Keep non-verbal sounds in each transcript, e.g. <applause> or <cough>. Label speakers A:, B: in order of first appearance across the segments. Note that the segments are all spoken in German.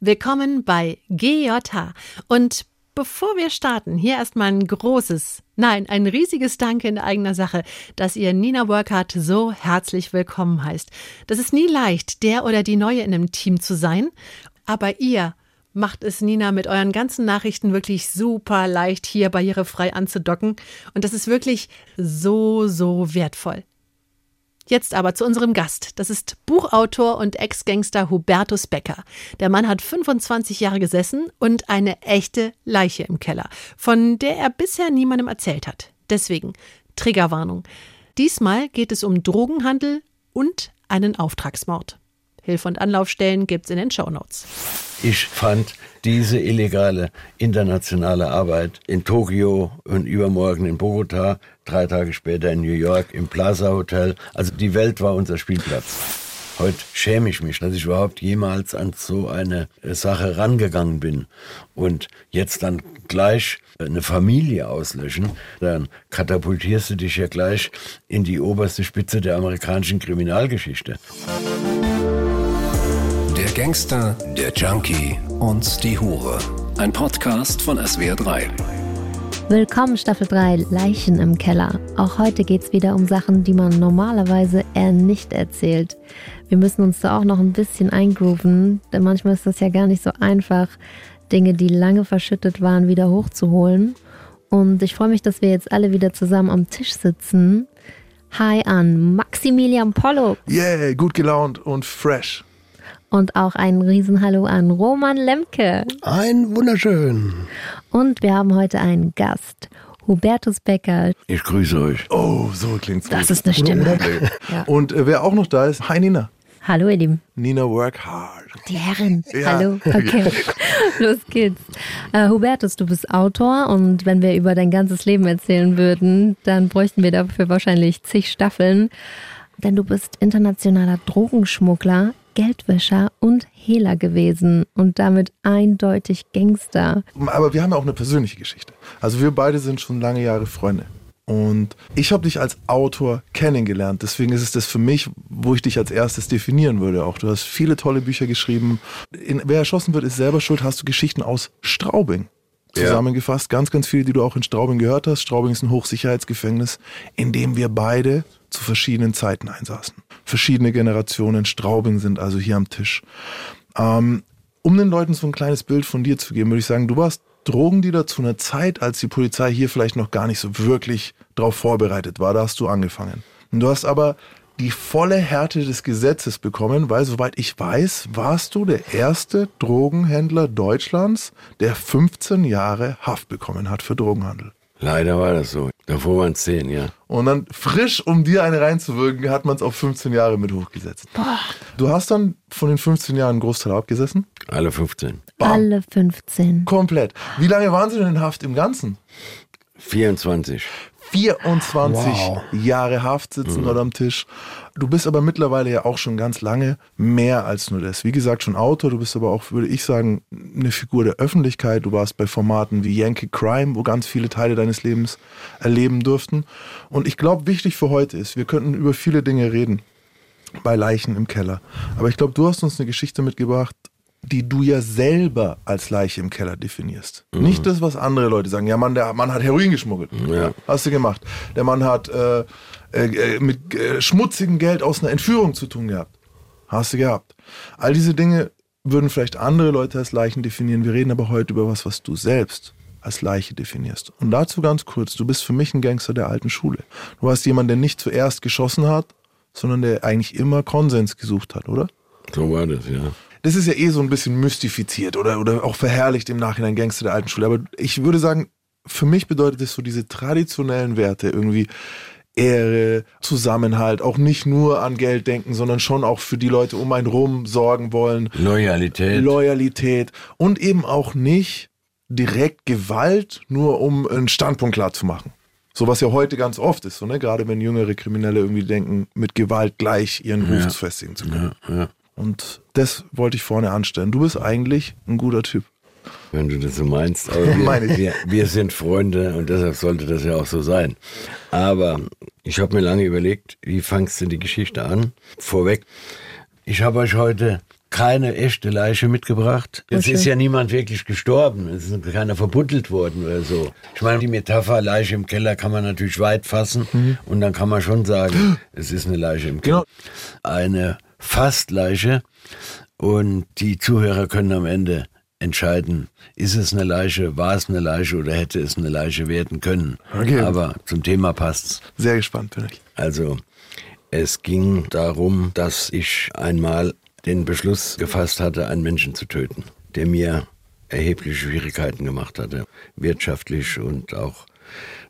A: Willkommen bei GJH. Und bevor wir starten, hier erstmal ein großes, nein, ein riesiges Danke in eigener Sache, dass ihr Nina Workhardt so herzlich willkommen heißt. Das ist nie leicht, der oder die Neue in einem Team zu sein, aber ihr macht es Nina mit euren ganzen Nachrichten wirklich super leicht, hier barrierefrei anzudocken. Und das ist wirklich so, so wertvoll. Jetzt aber zu unserem Gast. Das ist Buchautor und Ex-Gangster Hubertus Becker. Der Mann hat 25 Jahre gesessen und eine echte Leiche im Keller, von der er bisher niemandem erzählt hat. Deswegen Triggerwarnung. Diesmal geht es um Drogenhandel und einen Auftragsmord. Hilfe und Anlaufstellen gibt's in den Shownotes.
B: Ich fand diese illegale internationale Arbeit in Tokio und übermorgen in Bogota, drei Tage später in New York im Plaza Hotel. Also die Welt war unser Spielplatz. Heute schäme ich mich, dass ich überhaupt jemals an so eine Sache rangegangen bin. Und jetzt dann gleich eine Familie auslöschen, dann katapultierst du dich ja gleich in die oberste Spitze der amerikanischen Kriminalgeschichte.
C: Der Gangster, der Junkie und die Hure. Ein Podcast von SWR3.
D: Willkommen Staffel 3 Leichen im Keller. Auch heute geht es wieder um Sachen, die man normalerweise eher nicht erzählt. Wir müssen uns da auch noch ein bisschen eingrooven, denn manchmal ist das ja gar nicht so einfach, Dinge, die lange verschüttet waren, wieder hochzuholen. Und ich freue mich, dass wir jetzt alle wieder zusammen am Tisch sitzen. Hi an Maximilian Pollo.
E: Yeah, gut gelaunt und fresh.
D: Und auch ein Riesenhallo an Roman Lemke.
B: Ein wunderschön.
D: Und wir haben heute einen Gast. Hubertus Becker.
B: Ich grüße euch.
E: Oh, so klingt's
D: Das
E: gut.
D: ist eine Stimme.
E: Ja. <laughs> Und äh, wer auch noch da ist, hi Nina.
D: Hallo ihr Lieben.
E: Nina work hard.
D: Die Herren.
E: Ja.
D: Hallo. <laughs> Okay. Los geht's. Äh, Hubertus, du bist Autor und wenn wir über dein ganzes Leben erzählen würden, dann bräuchten wir dafür wahrscheinlich zig Staffeln. Denn du bist internationaler Drogenschmuggler, Geldwäscher und Hehler gewesen und damit eindeutig Gangster.
E: Aber wir haben ja auch eine persönliche Geschichte. Also wir beide sind schon lange Jahre Freunde. Und ich habe dich als Autor kennengelernt. Deswegen ist es das für mich, wo ich dich als erstes definieren würde. Auch du hast viele tolle Bücher geschrieben. In Wer erschossen wird, ist selber schuld. Hast du Geschichten aus Straubing. Zusammengefasst. Ganz, ganz viele, die du auch in Straubing gehört hast. Straubing ist ein Hochsicherheitsgefängnis, in dem wir beide zu verschiedenen Zeiten einsaßen. Verschiedene Generationen. Straubing sind also hier am Tisch. Ähm, um den Leuten so ein kleines Bild von dir zu geben, würde ich sagen, du warst Drogendealer zu einer Zeit, als die Polizei hier vielleicht noch gar nicht so wirklich darauf vorbereitet war. Da hast du angefangen. Und du hast aber die volle Härte des Gesetzes bekommen, weil soweit ich weiß, warst du der erste Drogenhändler Deutschlands, der 15 Jahre Haft bekommen hat für Drogenhandel.
B: Leider war das so. Davor waren es zehn, ja.
E: Und dann frisch, um dir eine reinzuwirken, hat man es auf 15 Jahre mit hochgesetzt. Du hast dann von den 15 Jahren einen Großteil abgesessen?
B: Alle 15.
E: Bam.
D: Alle 15.
E: Komplett. Wie lange waren sie denn in Haft im Ganzen?
B: 24.
E: 24
B: Wow.
E: Jahre Haft sitzen dort am Tisch. Du bist aber mittlerweile ja auch schon ganz lange mehr als nur das. Wie gesagt, schon Autor, du bist aber auch, würde ich sagen, eine Figur der Öffentlichkeit. Du warst bei Formaten wie Yankee Crime, wo ganz viele Teile deines Lebens erleben durften. Und ich glaube, wichtig für heute ist, wir könnten über viele Dinge reden bei Leichen im Keller. Aber ich glaube, du hast uns eine Geschichte mitgebracht, die du ja selber als Leiche im Keller definierst. Nicht das, was andere Leute sagen. Ja, Mann, der Mann hat Heroin geschmuggelt.
B: Ja.
E: Hast du gemacht. Der Mann hat äh, äh, mit äh, schmutzigem Geld aus einer Entführung zu tun gehabt. Hast du gehabt. All diese Dinge würden vielleicht andere Leute als Leichen definieren. Wir reden aber heute über was, was du selbst als Leiche definierst. Und dazu ganz kurz, du bist für mich ein Gangster der alten Schule. Du warst jemand, der nicht zuerst geschossen hat, sondern der eigentlich immer Konsens gesucht hat, oder?
B: So war das, ja.
E: Das ist ja eh so ein bisschen mystifiziert oder, oder auch verherrlicht im Nachhinein Gangster der alten Schule. Aber ich würde sagen, für mich bedeutet es so diese traditionellen Werte irgendwie Ehre, Zusammenhalt, auch nicht nur an Geld denken, sondern schon auch für die Leute um einen rum sorgen wollen.
B: Loyalität.
E: Loyalität und eben auch nicht direkt Gewalt, nur um einen Standpunkt klar zu machen. So was ja heute ganz oft ist, so, ne? gerade wenn jüngere Kriminelle irgendwie denken, mit Gewalt gleich ihren Ruf
B: Ja.
E: zu festigen zu können.
B: ja, ja.
E: Und das wollte ich vorne anstellen. Du bist eigentlich ein guter Typ.
B: Wenn du das so meinst. Aber <laughs> wir, wir, wir sind Freunde und deshalb sollte das ja auch so sein. Aber ich habe mir lange überlegt, wie fangst du die Geschichte an? Vorweg, ich habe euch heute keine echte Leiche mitgebracht. Es
D: Okay.
B: ist ja niemand wirklich gestorben. Es ist keiner verbuddelt worden oder so. Ich meine, die Metapher Leiche im Keller kann man natürlich weit fassen und dann kann man schon sagen, <gasps> es ist eine Leiche im Keller. Eine Fastleiche und die Zuhörer können am Ende entscheiden, ist es eine Leiche, war es eine Leiche oder hätte es eine Leiche werden können.
E: Okay.
B: Aber zum Thema passt's.
E: Sehr gespannt bin ich.
B: Also es ging darum, dass ich einmal den Beschluss gefasst hatte, einen Menschen zu töten, der mir erhebliche Schwierigkeiten gemacht hatte, wirtschaftlich und auch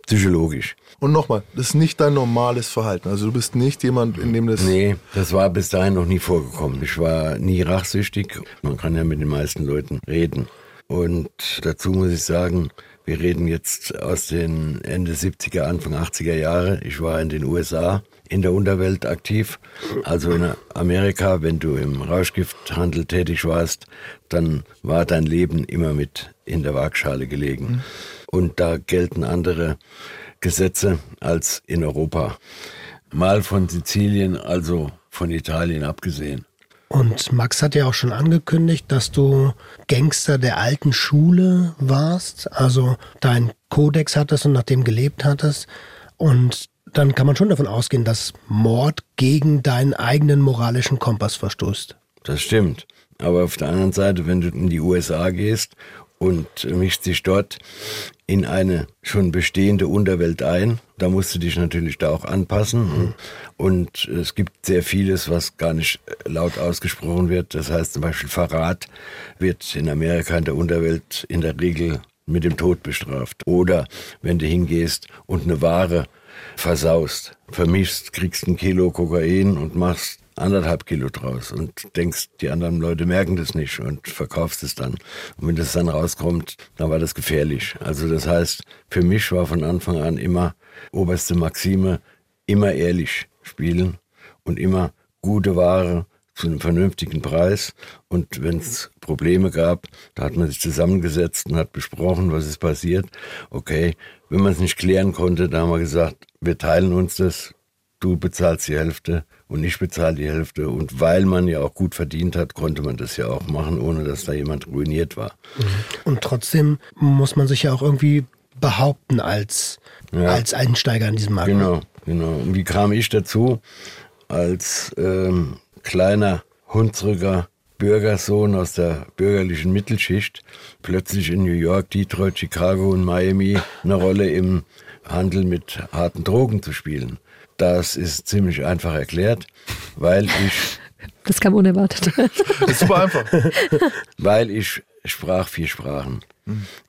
B: psychologisch.
E: Und nochmal, das ist nicht dein normales Verhalten. Also du bist nicht jemand, in dem das.
B: Nee, das war bis dahin noch nie vorgekommen. Ich war nie rachsüchtig. Man kann ja mit den meisten Leuten reden. Und dazu muss ich sagen, wir reden jetzt aus den Ende 70er, Anfang 80er Jahre. Ich war in den USA in der Unterwelt aktiv. Also in Amerika, wenn du im Rauschgifthandel tätig warst, dann war dein Leben immer mit in der Waagschale gelegen. Und da gelten andere Gesetze als in Europa. Mal von Sizilien, also von Italien abgesehen.
F: Und Max hat ja auch schon angekündigt, dass du Gangster der alten Schule warst, also deinen Kodex hattest und nach dem gelebt hattest. Und dann kann man schon davon ausgehen, dass Mord gegen deinen eigenen moralischen Kompass verstoßt.
B: Das stimmt. Aber auf der anderen Seite, wenn du in die USA gehst und mischst dich dort in eine schon bestehende Unterwelt ein, da musst du dich natürlich da auch anpassen. Und es gibt sehr vieles, was gar nicht laut ausgesprochen wird. Das heißt zum Beispiel Verrat wird in Amerika in der Unterwelt in der Regel mit dem Tod bestraft. Oder wenn du hingehst und eine Ware versaust, vermischst, kriegst ein Kilo Kokain und machst anderthalb Kilo draus und denkst, die anderen Leute merken das nicht und verkaufst es dann. Und wenn das dann rauskommt, dann war das gefährlich. Also das heißt, für mich war von Anfang an immer oberste Maxime, immer ehrlich spielen und immer gute Ware zu einem vernünftigen Preis. Und wenn es Probleme gab, da hat man sich zusammengesetzt und hat besprochen, was ist passiert. Okay, wenn man es nicht klären konnte, da haben wir gesagt, wir teilen uns das, du bezahlst die Hälfte und ich bezahle die Hälfte. Und weil man ja auch gut verdient hat, konnte man das ja auch machen, ohne dass da jemand ruiniert war.
F: Und trotzdem muss man sich ja auch irgendwie behaupten als,
B: Ja.
F: als Einsteiger in diesem Markt.
B: Genau, genau. Und wie kam ich dazu? Als ähm, kleiner, hunsriger Bürgersohn aus der bürgerlichen Mittelschicht plötzlich in New York, Detroit, Chicago und Miami eine Rolle im Handel mit harten Drogen zu spielen. Das ist ziemlich einfach erklärt, weil ich, <laughs>
D: Das kam unerwartet.
E: Das ist super einfach. <laughs>
B: weil ich sprach vier Sprachen.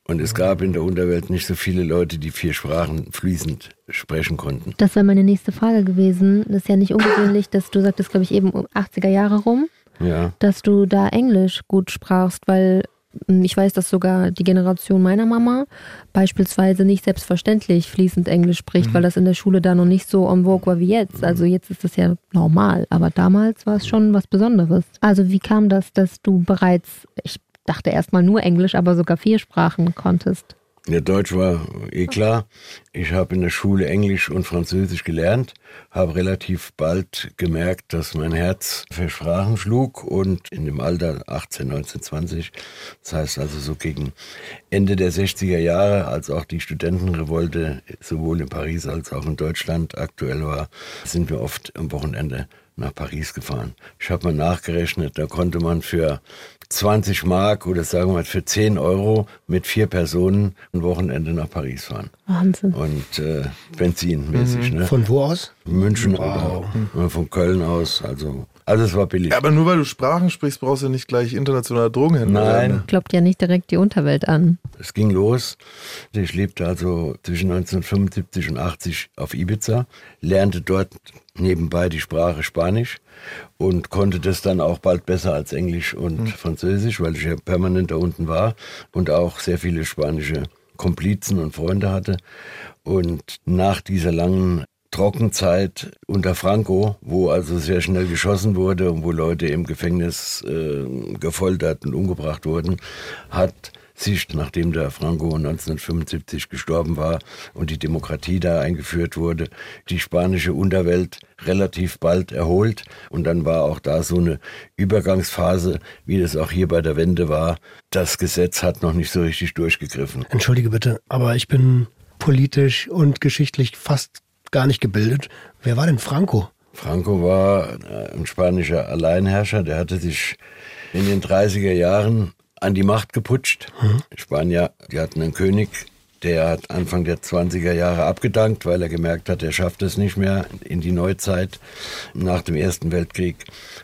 B: Und es gab in der Unterwelt nicht so viele Leute, die vier Sprachen fließend sprechen konnten.
D: Das wäre meine nächste Frage gewesen. Das ist ja nicht ungewöhnlich, dass du sagtest, glaube ich, eben um 80er Jahre rum,
B: Ja.
D: dass du da Englisch gut sprachst, weil ich weiß, dass sogar die Generation meiner Mama beispielsweise nicht selbstverständlich fließend Englisch spricht, weil das in der Schule da noch nicht so en vogue war wie jetzt. Also jetzt ist das ja normal, aber damals war es schon was Besonderes. Also wie kam das, dass du bereits, ich dachte erstmal nur Englisch, aber sogar vier Sprachen konntest?
B: Ja, Deutsch war eh klar. Ich habe in der Schule Englisch und Französisch gelernt, habe relativ bald gemerkt, dass mein Herz für Sprachen schlug und in dem Alter 18, 19, 20, das heißt also so gegen Ende der 60er Jahre, als auch die Studentenrevolte sowohl in Paris als auch in Deutschland aktuell war, sind wir oft am Wochenende nach Paris gefahren. Ich habe mal nachgerechnet, da konnte man für 20 Mark oder sagen wir mal für 10 Euro mit vier Personen ein Wochenende nach Paris fahren.
D: Wahnsinn.
B: Und äh, benzinmäßig, ne?
F: Von wo aus?
B: München oder äh, von Köln aus. Also alles war billig.
E: Ja, aber nur weil du Sprachen sprichst, brauchst du nicht gleich internationaler Drogenhändler
B: Nein.
E: werden. ne?
D: Kloppt ja nicht direkt die Unterwelt an.
B: Es ging los. Ich lebte also zwischen 1975 und 80 auf Ibiza, lernte dort nebenbei die Sprache Spanisch und konnte das dann auch bald besser als Englisch und Französisch, weil ich ja permanent da unten war und auch sehr viele spanische Komplizen und Freunde hatte. Und nach dieser langen Trockenzeit unter Franco, wo also sehr schnell geschossen wurde und wo Leute im Gefängnis äh, gefoltert und umgebracht wurden, hat sich, nachdem der Franco 1975 gestorben war und die Demokratie da eingeführt wurde, die spanische Unterwelt relativ bald erholt. Und dann war auch da so eine Übergangsphase, wie das auch hier bei der Wende war. Das Gesetz hat noch nicht so richtig durchgegriffen.
F: Entschuldige bitte, aber ich bin politisch und geschichtlich fast gar nicht gebildet. Wer war denn Franco?
B: Franco war äh, ein spanischer Alleinherrscher, der hatte sich in den 30er Jahren an die Macht geputscht. Mhm. Spanier, die hatten einen König, der hat Anfang der 20er Jahre abgedankt, weil er gemerkt hat, er schafft es nicht mehr in die Neuzeit nach dem Ersten Weltkrieg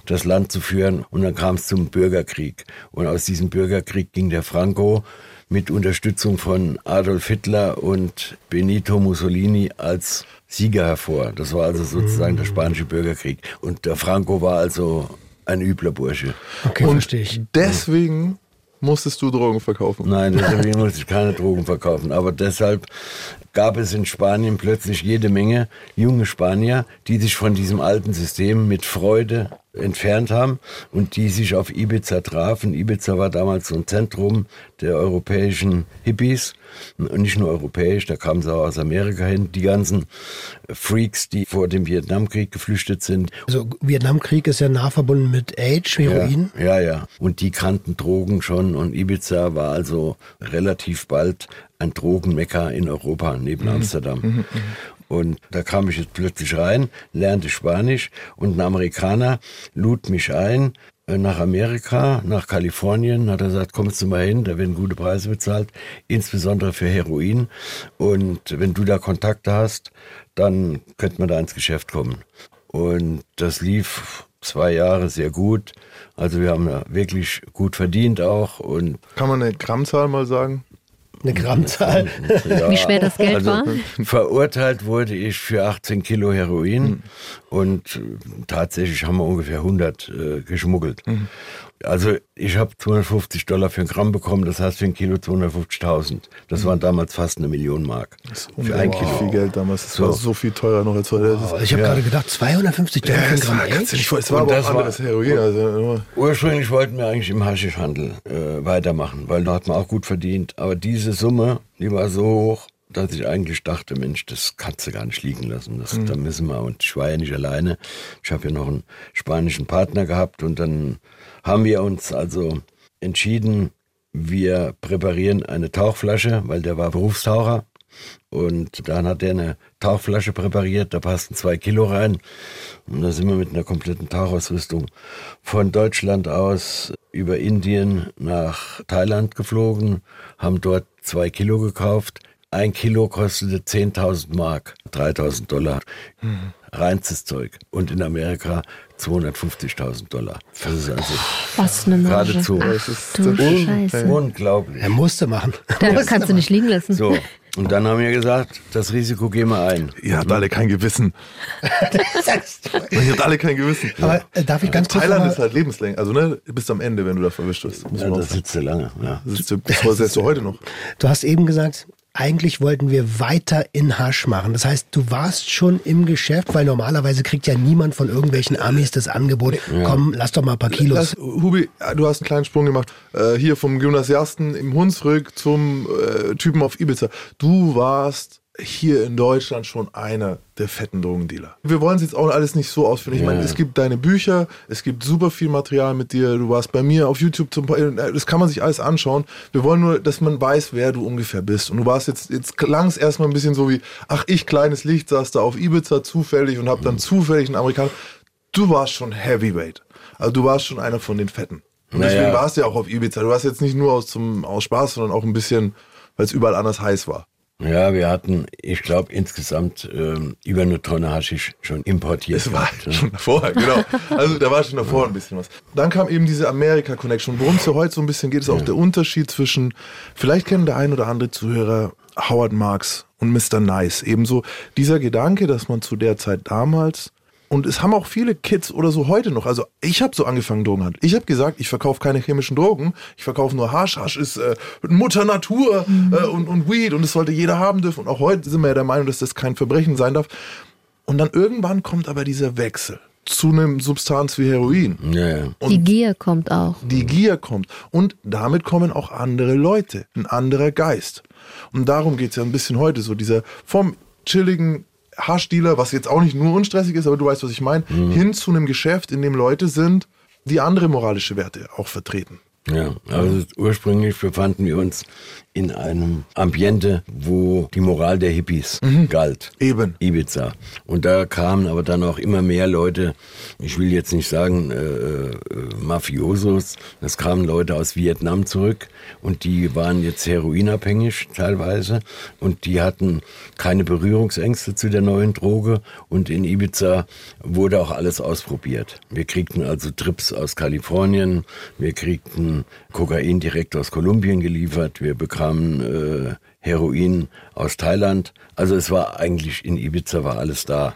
B: das Land zu führen. Und dann kam es zum Bürgerkrieg. Und aus diesem Bürgerkrieg ging der Franco mit Unterstützung von Adolf Hitler und Benito Mussolini als Sieger hervor. Das war also sozusagen der spanische Bürgerkrieg. Und der Franco war also ein übler Bursche.
E: Okay, und verstehe ich. Deswegen musstest du Drogen verkaufen.
B: Nein, deswegen musste ich keine Drogen verkaufen. Aber deshalb gab es in Spanien plötzlich jede Menge junge Spanier, die sich von diesem alten System mit Freude entfernt haben und die sich auf Ibiza trafen. Ibiza war damals so ein Zentrum der europäischen Hippies und nicht nur europäisch, da kamen sie auch aus Amerika hin. Die ganzen Freaks, die vor dem Vietnamkrieg geflüchtet sind.
F: Also Vietnamkrieg ist ja nah verbunden mit AIDS, Heroin.
B: Ja, ja, ja. Und die kannten Drogen schon und Ibiza war also relativ bald ein Drogenmecker in Europa neben mhm. Amsterdam. Mhm, mhm. Und da kam ich jetzt plötzlich rein, lernte Spanisch und ein Amerikaner lud mich ein äh, nach Amerika, nach Kalifornien, hat er gesagt, kommst du mal hin, da werden gute Preise bezahlt, insbesondere für Heroin. Und wenn du da Kontakte hast, dann könnte man da ins Geschäft kommen. Und das lief zwei Jahre sehr gut. Also wir haben wirklich gut verdient auch. Und
E: Kann man eine Grammzahl mal sagen?
F: Eine Grammzahl.
D: Ja, Wie schwer das Geld also, war?
B: Verurteilt wurde ich für 18 Kilo Heroin mhm. und äh, tatsächlich haben wir ungefähr 100 äh, geschmuggelt. Mhm. Also ich habe 250 Dollar für ein Gramm bekommen, das heißt für ein Kilo 250.000. Das waren damals fast eine Million Mark.
E: Das ist für ein Kilo. viel Geld damals. Das so. war so viel teurer noch als heute.
F: Oh, ich habe ja. gerade gedacht, 250 Dollar für ein Gramm Echt?
E: Es war, war aber auch anderes Heroin. Also,
B: ursprünglich wollten wir eigentlich im Haschischhandel äh, weitermachen, weil da hat man auch gut verdient. Aber diese Summe, die war so hoch, dass ich eigentlich dachte, Mensch, das kannst du gar nicht liegen lassen. Das, mhm. Da müssen wir. Und ich war ja nicht alleine. Ich habe ja noch einen spanischen Partner gehabt und dann haben wir uns also entschieden, wir präparieren eine Tauchflasche, weil der war Berufstaucher. Und dann hat er eine Tauchflasche präpariert, da passten zwei Kilo rein. Und da sind wir mit einer kompletten Tauchausrüstung von Deutschland aus über Indien nach Thailand geflogen, haben dort zwei Kilo gekauft. Ein Kilo kostete 10.000 Mark, 3.000 Dollar. Mhm. Reinstes Zeug. Und in Amerika 250.000 Dollar.
D: Das ist also Was eine Marge.
B: geradezu
D: Ach, du
B: un unglaublich.
F: Er musste machen. <laughs>
D: Da kannst du nicht liegen lassen.
B: So, und dann haben wir gesagt, das Risiko gehen wir ein.
E: Ihr habt alle kein Gewissen. <laughs> Ihr habt alle kein Gewissen.
F: Aber äh, darf ich ganz kurz
E: Thailand ist halt lebenslänglich. Also ne, bis am Ende, wenn du da verwischt wirst.
B: Ja, das sitzt du lange. Ja.
E: Das, sitzt du, das setzt du heute noch.
F: Du hast eben gesagt, eigentlich wollten wir weiter in Hasch machen. Das heißt, du warst schon im Geschäft, weil normalerweise kriegt ja niemand von irgendwelchen Amis das Angebot, ja. komm, lass doch mal ein paar Kilos. Lass,
E: Hubi, du hast einen kleinen Sprung gemacht. Äh, hier vom Gymnasiasten im Hunsrück zum äh, Typen auf Ibiza. Du warst hier in Deutschland schon einer der fetten Drogendealer. Wir wollen es jetzt auch alles nicht so ausführen. Ich ja. meine, es gibt deine Bücher, es gibt super viel Material mit dir. Du warst bei mir auf YouTube zum Beispiel. Das kann man sich alles anschauen. Wir wollen nur, dass man weiß, wer du ungefähr bist. Und du warst jetzt, jetzt klang es erstmal ein bisschen so wie, ach, ich kleines Licht saß da auf Ibiza zufällig und hab dann mhm. zufällig einen Amerikaner. Du warst schon Heavyweight. Also du warst schon einer von den Fetten. Und naja. deswegen warst du ja auch auf Ibiza. Du warst jetzt nicht nur aus, zum, aus Spaß, sondern auch ein bisschen, weil es überall anders heiß war.
B: Ja, wir hatten, ich glaube, insgesamt ähm, über eine Tonne Haschisch schon importiert.
E: Das war gehabt, ne? schon davor, genau. Also da war schon davor ein bisschen was. Dann kam eben diese Amerika-Connection. Worum es ja heute so ein bisschen geht, ist auch ja. der Unterschied zwischen, vielleicht kennen der ein oder andere Zuhörer Howard Marks und Mr. Nice. Ebenso dieser Gedanke, dass man zu der Zeit damals und es haben auch viele Kids oder so heute noch. Also ich habe so angefangen Drogenhandel. Ich habe gesagt, ich verkaufe keine chemischen Drogen. Ich verkaufe nur Hasch. Hasch ist äh, Mutter Natur mhm. äh, und, und Weed und das sollte jeder haben dürfen. Und auch heute sind wir ja der Meinung, dass das kein Verbrechen sein darf. Und dann irgendwann kommt aber dieser Wechsel. zu einem Substanz wie Heroin.
B: Ja, ja.
D: Die Gier kommt auch.
E: Die Gier kommt. Und damit kommen auch andere Leute, ein anderer Geist. Und darum geht es ja ein bisschen heute, so dieser vom chilligen Haschdealer, was jetzt auch nicht nur unstressig ist, aber du weißt, was ich meine, hin zu einem Geschäft, in dem Leute sind, die andere moralische Werte auch vertreten.
B: Ja, also ursprünglich befanden wir uns in einem Ambiente, wo die Moral der Hippies galt.
E: Eben.
B: Ibiza. Und da kamen aber dann auch immer mehr Leute, ich will jetzt nicht sagen äh, äh, Mafiosos, es kamen Leute aus Vietnam zurück und die waren jetzt heroinabhängig teilweise und die hatten keine Berührungsängste zu der neuen Droge und in Ibiza wurde auch alles ausprobiert. Wir kriegten also Trips aus Kalifornien, wir kriegten Kokain direkt aus Kolumbien geliefert, wir bekamen äh, Heroin aus Thailand. Also es war eigentlich in Ibiza war alles da.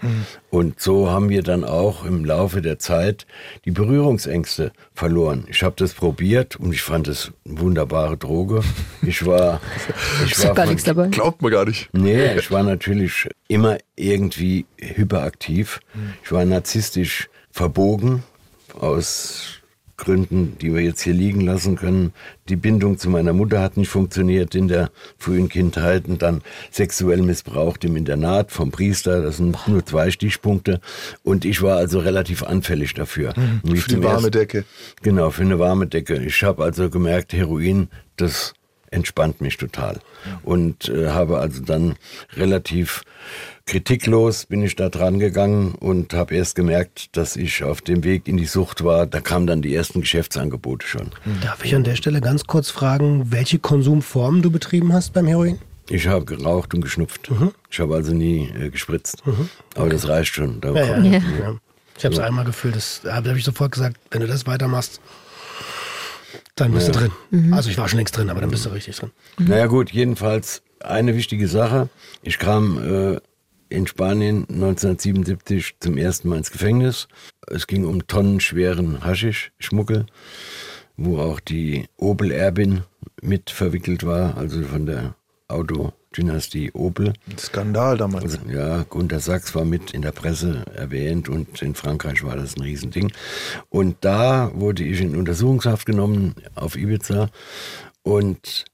B: Und so haben wir dann auch im Laufe der Zeit die Berührungsängste verloren. Ich habe das probiert und ich fand es eine wunderbare Droge. Ich war, <laughs> ich war
D: gar
B: von-
D: nichts dabei.
E: Glaubt man gar nicht.
B: Nee, ich war natürlich immer irgendwie hyperaktiv. Ich war narzisstisch verbogen aus Gründen, die wir jetzt hier liegen lassen können. Die Bindung zu meiner Mutter hat nicht funktioniert in der frühen Kindheit und dann sexuell missbraucht im Internat vom Priester. Das sind nur zwei Stichpunkte. Und ich war also relativ anfällig dafür. Ich
E: Für die warme Decke.
B: Genau, für eine warme Decke. Ich habe also gemerkt, Heroin, das entspannt mich total. Und äh, habe also dann relativ kritiklos bin ich da dran gegangen und habe erst gemerkt, dass ich auf dem Weg in die Sucht war. Da kamen dann die ersten Geschäftsangebote schon.
F: Darf ich an der Stelle ganz kurz fragen, welche Konsumformen du betrieben hast beim Heroin?
B: Ich habe geraucht und geschnupft. Ich habe also nie äh, gespritzt. Aber das reicht schon. Da
F: Ja, ja.
D: Ja.
F: Ich habe es einmal gefühlt, das da habe ich sofort gesagt, wenn du das weitermachst, dann bist du drin. Also ich war schon längst drin, aber dann bist du richtig drin.
B: Naja gut, jedenfalls eine wichtige Sache. Ich kam äh, in Spanien 1977 zum ersten Mal ins Gefängnis. Es ging um tonnenschweren Haschisch-Schmuggel, wo auch die Opel-Erbin mit verwickelt war, also von der Autodynastie Opel.
E: Skandal damals.
B: Also, ja, Gunter Sachs war mit in der Presse erwähnt und in Frankreich war das ein Riesending. Und da wurde ich in Untersuchungshaft genommen auf Ibiza und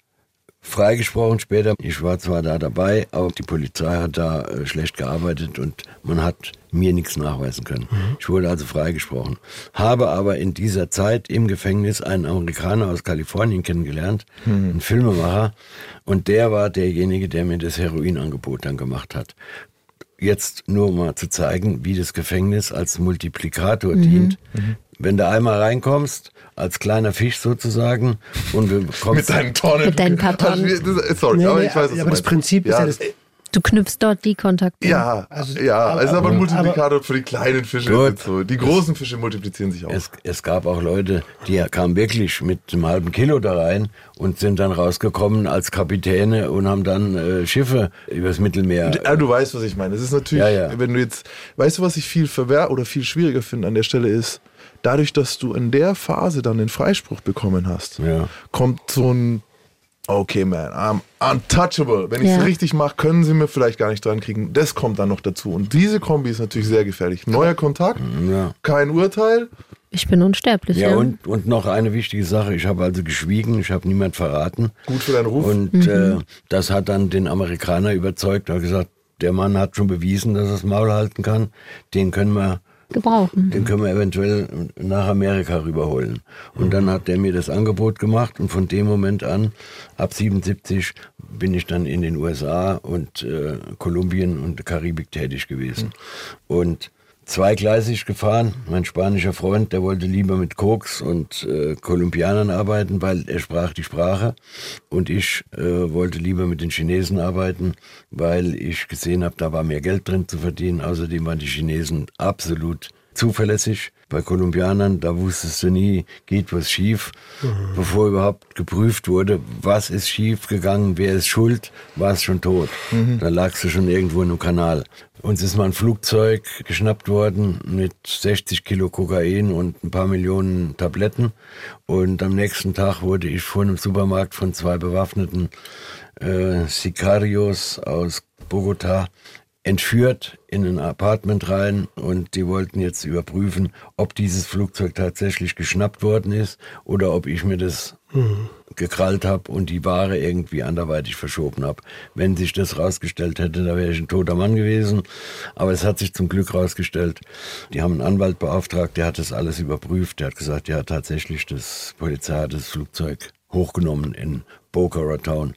B: freigesprochen später. Ich war zwar da dabei, aber die Polizei hat da äh, schlecht gearbeitet und man hat mir nichts nachweisen können. Ich wurde also freigesprochen. Habe aber in dieser Zeit im Gefängnis einen Amerikaner aus Kalifornien kennengelernt, einen Filmemacher, und der war derjenige, der mir das Heroinangebot dann gemacht hat. Jetzt nur mal zu zeigen, wie das Gefängnis als Multiplikator dient. Wenn du einmal reinkommst, als kleiner Fisch sozusagen, und du <laughs>
E: Mit
B: kommst
E: deinen Tonnen.
D: Mit deinen paar Tonnen.
E: Also, das- Sorry,
F: Nee,
E: aber ich weiß, was
F: aber
E: du
F: das. Prinzip ist ja das-
D: Du knüpfst dort die Kontakte.
E: Ja,
F: Also-
E: ja,
F: aber-
E: es ist aber ein
F: aber-
E: Multiplikator für die kleinen Fische.
B: Gut.
E: So. Die großen Fische multiplizieren sich auch.
B: Es, es gab auch Leute, die kamen wirklich mit einem halben Kilo da rein und sind dann rausgekommen als Kapitäne und haben dann äh, Schiffe übers Mittelmeer.
E: Ja, du weißt, was ich meine. Es ist natürlich,
B: Ja, ja.
E: wenn du jetzt, weißt du, was ich viel verwehr oder viel schwieriger finde an der Stelle ist, dadurch, dass du in der Phase dann den Freispruch bekommen hast,
B: Ja.
E: kommt so ein Okay, man, I'm untouchable. Wenn ich es
D: Ja.
E: richtig mache, können sie mir vielleicht gar nicht dran kriegen. Das kommt dann noch dazu. Und diese Kombi ist natürlich sehr gefährlich. Neuer Kontakt,
B: Ja.
E: kein Urteil.
D: Ich bin unsterblich.
B: Ja,
D: Ja,
B: und, und noch eine wichtige Sache. Ich habe also geschwiegen, ich habe niemand verraten.
E: Gut für deinen Ruf.
B: Und äh, das hat dann den Amerikaner überzeugt. Er hat gesagt, der Mann hat schon bewiesen, dass er das Maul halten kann. Den können wir
D: gebrauchen.
B: Den können wir eventuell nach Amerika rüberholen. Und dann hat der mir das Angebot gemacht und von dem Moment an, ab 77, bin ich dann in den USA und äh, Kolumbien und Karibik tätig gewesen. Und zweigleisig gefahren. Mein spanischer Freund, der wollte lieber mit Koks und äh, Kolumbianern arbeiten, weil er sprach die Sprache. Und ich äh, wollte lieber mit den Chinesen arbeiten, weil ich gesehen habe, da war mehr Geld drin zu verdienen. Außerdem waren die Chinesen absolut zuverlässig. Bei Kolumbianern, da wusstest du nie, geht was schief, bevor überhaupt geprüft wurde, was ist schief gegangen, wer ist schuld, war es schon tot. Da lagst du schon irgendwo in einem Kanal. Uns ist mal ein Flugzeug geschnappt worden mit 60 Kilo Kokain und ein paar Millionen Tabletten. Und am nächsten Tag wurde ich vor einem Supermarkt von zwei bewaffneten äh, Sicarios aus Bogota entführt in ein Apartment rein und die wollten jetzt überprüfen, ob dieses Flugzeug tatsächlich geschnappt worden ist oder ob ich mir das mhm. gekrallt habe und die Ware irgendwie anderweitig verschoben habe. Wenn sich das rausgestellt hätte, da wäre ich ein toter Mann gewesen. Aber es hat sich zum Glück rausgestellt. Die haben einen Anwalt beauftragt, der hat das alles überprüft. Der hat gesagt, ja tatsächlich, das Polizei hat das Flugzeug hochgenommen in Boca Raton.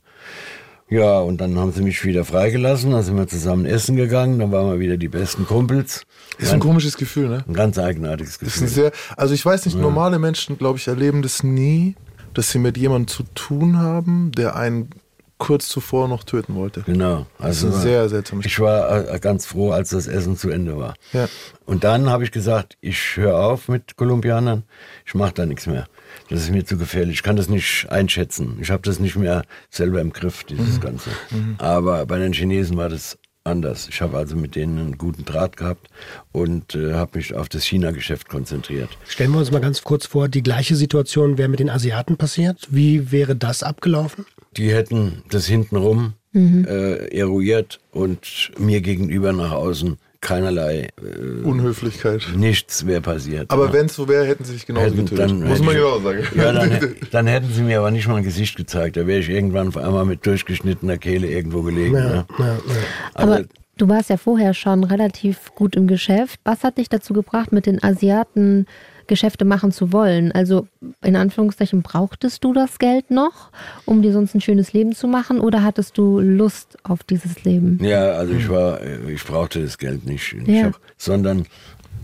B: Ja, und dann haben sie mich wieder freigelassen, dann sind wir zusammen essen gegangen, dann waren wir wieder die besten Kumpels.
E: Ist ein komisches Gefühl, ne?
B: Ein ganz eigenartiges Gefühl.
E: Ist ein sehr, also ich weiß nicht, ja. normale Menschen, glaube ich, erleben das nie, dass sie mit jemandem zu tun haben, der einen kurz zuvor noch töten wollte.
B: Genau.
E: Also das ist ein sehr seltsames
B: Ich war äh, ganz froh, als das Essen zu Ende war.
E: Ja.
B: Und dann habe ich gesagt, ich höre auf mit Kolumbianern, ich mache da nichts mehr. Das ist mir zu gefährlich. Ich kann das nicht einschätzen. Ich habe das nicht mehr selber im Griff, dieses mhm. Ganze. Mhm. Aber bei den Chinesen war das anders. Ich habe also mit denen einen guten Draht gehabt und äh, habe mich auf das China-Geschäft konzentriert.
F: Stellen wir uns mal ganz kurz vor, die gleiche Situation wäre mit den Asiaten passiert. Wie wäre das abgelaufen?
B: Die hätten das hintenrum mhm. äh, eruiert und mir gegenüber nach außen keinerlei
E: äh, Unhöflichkeit.
B: Nichts wäre passiert.
E: Aber ja. wenn es so wäre, hätten sie sich genauso hätten, getötet. Dann, Muss man genau sagen.
B: Ja, dann, <laughs> dann, hätten sie mir aber nicht mal ein Gesicht gezeigt. Da wäre ich irgendwann auf einmal mit durchgeschnittener Kehle irgendwo gelegen. Ja, ne? ja,
D: aber, aber du warst ja vorher schon relativ gut im Geschäft. Was hat dich dazu gebracht, mit den Asiaten Geschäfte machen zu wollen. Also in Anführungszeichen, brauchtest du das Geld noch, um dir sonst ein schönes Leben zu machen oder hattest du Lust auf dieses Leben?
B: Ja, also ich war, ich brauchte das Geld nicht, ja. hab, sondern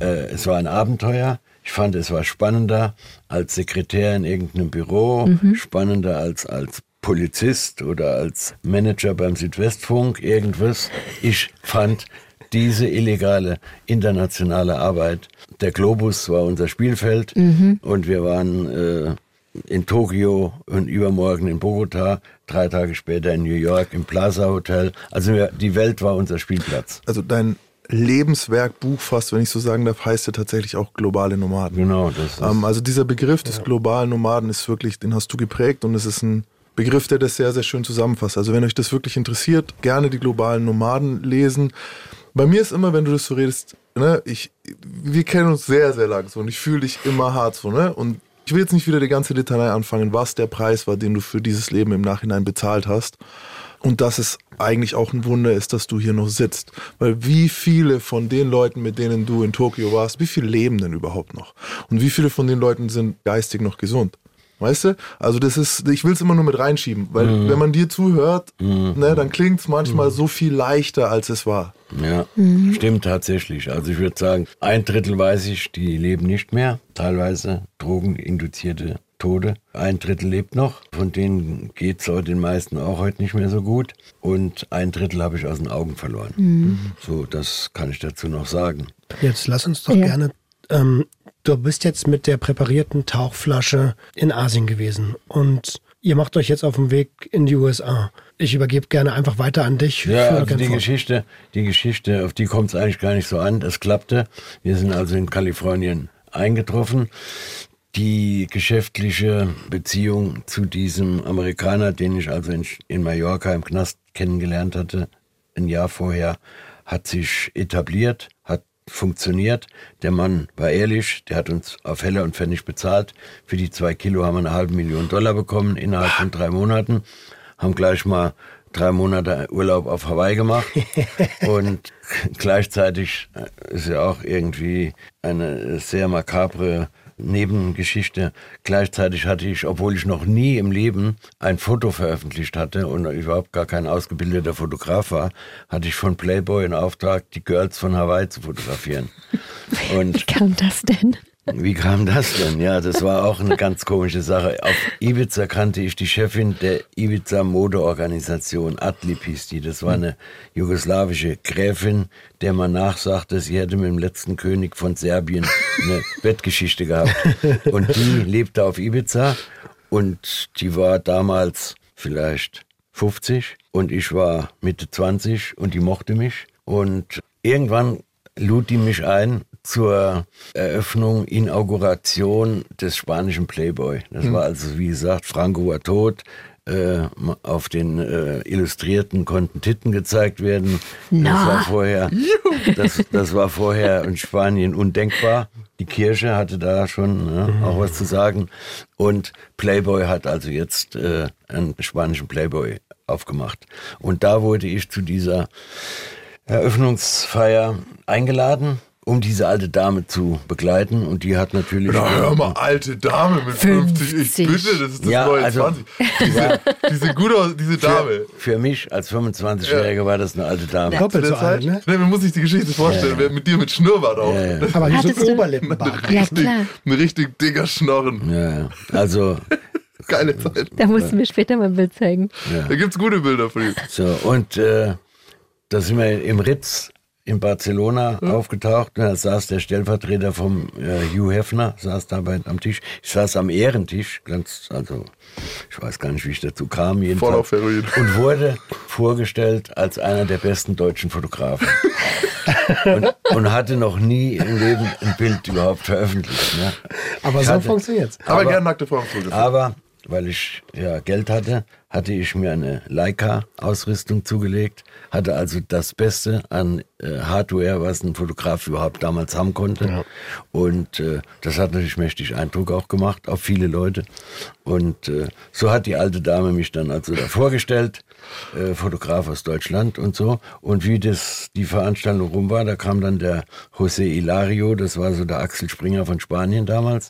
B: äh, es war ein Abenteuer. Ich fand, es war spannender als Sekretär in irgendeinem Büro, mhm. spannender als als Polizist oder als Manager beim Südwestfunk, irgendwas. Ich fand diese illegale internationale Arbeit. Der Globus war unser Spielfeld mhm. und wir waren äh, in Tokio und übermorgen in Bogota, drei Tage später in New York im Plaza Hotel. Also wir, die Welt war unser Spielplatz.
E: Also dein Lebenswerk, Buch fast, wenn ich so sagen darf, heißt ja tatsächlich auch globale Nomaden.
B: Genau. Das ist,
E: ähm, also dieser Begriff des ja. globalen Nomaden ist wirklich, den hast du geprägt und es ist ein Begriff, der das sehr, sehr schön zusammenfasst. Also wenn euch das wirklich interessiert, gerne die globalen Nomaden lesen. Bei mir ist immer, wenn du das so redest, ne, ich, wir kennen uns sehr, sehr lang so und ich fühle dich immer hart so, ne? Und ich will jetzt nicht wieder die ganze Detail anfangen, was der Preis war, den du für dieses Leben im Nachhinein bezahlt hast. Und dass es eigentlich auch ein Wunder ist, dass du hier noch sitzt. Weil wie viele von den Leuten, mit denen du in Tokio warst, wie viele leben denn überhaupt noch? Und wie viele von den Leuten sind geistig noch gesund? Weißt du? Also das ist, ich will es immer nur mit reinschieben, weil mhm. wenn man dir zuhört, mhm. ne, dann klingt es manchmal mhm. so viel leichter, als es war.
B: Ja, mhm. stimmt tatsächlich. Also ich würde sagen, ein Drittel weiß ich, die leben nicht mehr. Teilweise drogeninduzierte Tode. Ein Drittel lebt noch. Von denen geht es den meisten auch heute nicht mehr so gut. Und ein Drittel habe ich aus den Augen verloren. Mhm. So, das kann ich dazu noch sagen.
F: Jetzt lass uns doch ja. gerne ähm, du bist jetzt mit der präparierten Tauchflasche in Asien gewesen und ihr macht euch jetzt auf den Weg in die USA. Ich übergebe gerne einfach weiter an dich.
B: Ja, also die Geschichte, die Geschichte, auf die kommt es eigentlich gar nicht so an. Das klappte. Wir sind also in Kalifornien eingetroffen. Die geschäftliche Beziehung zu diesem Amerikaner, den ich also in, in Mallorca im Knast kennengelernt hatte, ein Jahr vorher, hat sich etabliert, funktioniert. Der Mann war ehrlich, der hat uns auf Heller und Pfennig bezahlt. Für die zwei Kilo haben wir eine halbe Million Dollar bekommen innerhalb von drei Monaten. Haben gleich mal drei Monate Urlaub auf Hawaii gemacht. <laughs> und gleichzeitig ist ja auch irgendwie eine sehr makabre Nebengeschichte. Gleichzeitig hatte ich, obwohl ich noch nie im Leben ein Foto veröffentlicht hatte und überhaupt gar kein ausgebildeter Fotograf war, hatte ich von Playboy in Auftrag, die Girls von Hawaii zu fotografieren. <laughs>
D: Und Wie kam das denn?
B: Wie kam das denn? Ja, das war auch eine ganz komische Sache. Auf Ibiza kannte ich die Chefin der Ibiza Modeorganisation, Adlip hieß die. Das war eine jugoslawische Gräfin, der man nachsagte, sie hätte mit dem letzten König von Serbien eine <laughs> Bettgeschichte gehabt. Und die lebte auf Ibiza und die war damals vielleicht 50 und ich war Mitte 20 und die mochte mich. Und irgendwann lud die mich ein zur Eröffnung, Inauguration des spanischen Playboy. Das mhm. war also, wie gesagt, Franco war tot, äh, auf den äh, Illustrierten konnten Titten gezeigt werden. Das war vorher, <laughs> das, das war vorher in Spanien undenkbar. Die Kirche hatte da schon ne, auch was zu sagen. Und Playboy hat also jetzt äh, einen spanischen Playboy aufgemacht. Und da wurde ich zu dieser Eröffnungsfeier eingeladen, um diese alte Dame zu begleiten. Und die hat natürlich.
E: Na, hör mal, alte Dame mit 50, ich
A: 50.
E: bitte, das ist das
B: Ja,
E: neue
B: also-
E: 20. Diese, diese gute, aus- diese <laughs> Dame.
B: Für, für mich als 25-Jähriger war das eine alte Dame.
F: Doppelt
E: der
F: so alt,
E: Zeit,
F: ne?
E: nee, man muss sich die Geschichte vorstellen, wer mit dir mit Schnurrbart auch.
B: Ja, ja.
F: Aber hier
D: Hattest
F: so Oberlippenbart.
D: Ja, klar.
E: ein richtig dicker Schnorren.
B: Ja, ja. Also, <laughs>
E: Geile Zeit.
D: Da musst du mir später mal ein Bild zeigen.
E: Da gibt's gute Bilder von ihm.
B: so, und äh, da sind wir im Ritz in Barcelona aufgetaucht. Und da saß der Stellvertreter vom äh, Hugh Hefner, saß da bei, am Tisch. Ich saß am Ehrentisch, ganz, also, ich weiß gar nicht, wie ich dazu kam.
E: Voll
B: Jedenfalls.
E: auf Heroin.
B: Und wurde vorgestellt als einer der besten deutschen Fotografen. <laughs> und, und hatte noch nie im Leben ein Bild überhaupt veröffentlicht. Ne?
F: Aber
B: Ich
F: so funktioniert's.
E: Aber,
B: Aber-
E: gern nackte Frauen.
B: Aber weil ich ja Geld hatte, hatte ich mir eine Leica-Ausrüstung zugelegt, hatte also das Beste an äh, Hardware, was ein Fotograf überhaupt damals haben konnte. Und äh, das hat natürlich mächtig Eindruck auch gemacht auf viele Leute. Und äh, so hat die alte Dame mich dann also da vorgestellt, äh, Fotograf aus Deutschland und so. Und wie das die Veranstaltung rum war, da kam dann der José Hilario, das war so der Axel Springer von Spanien damals,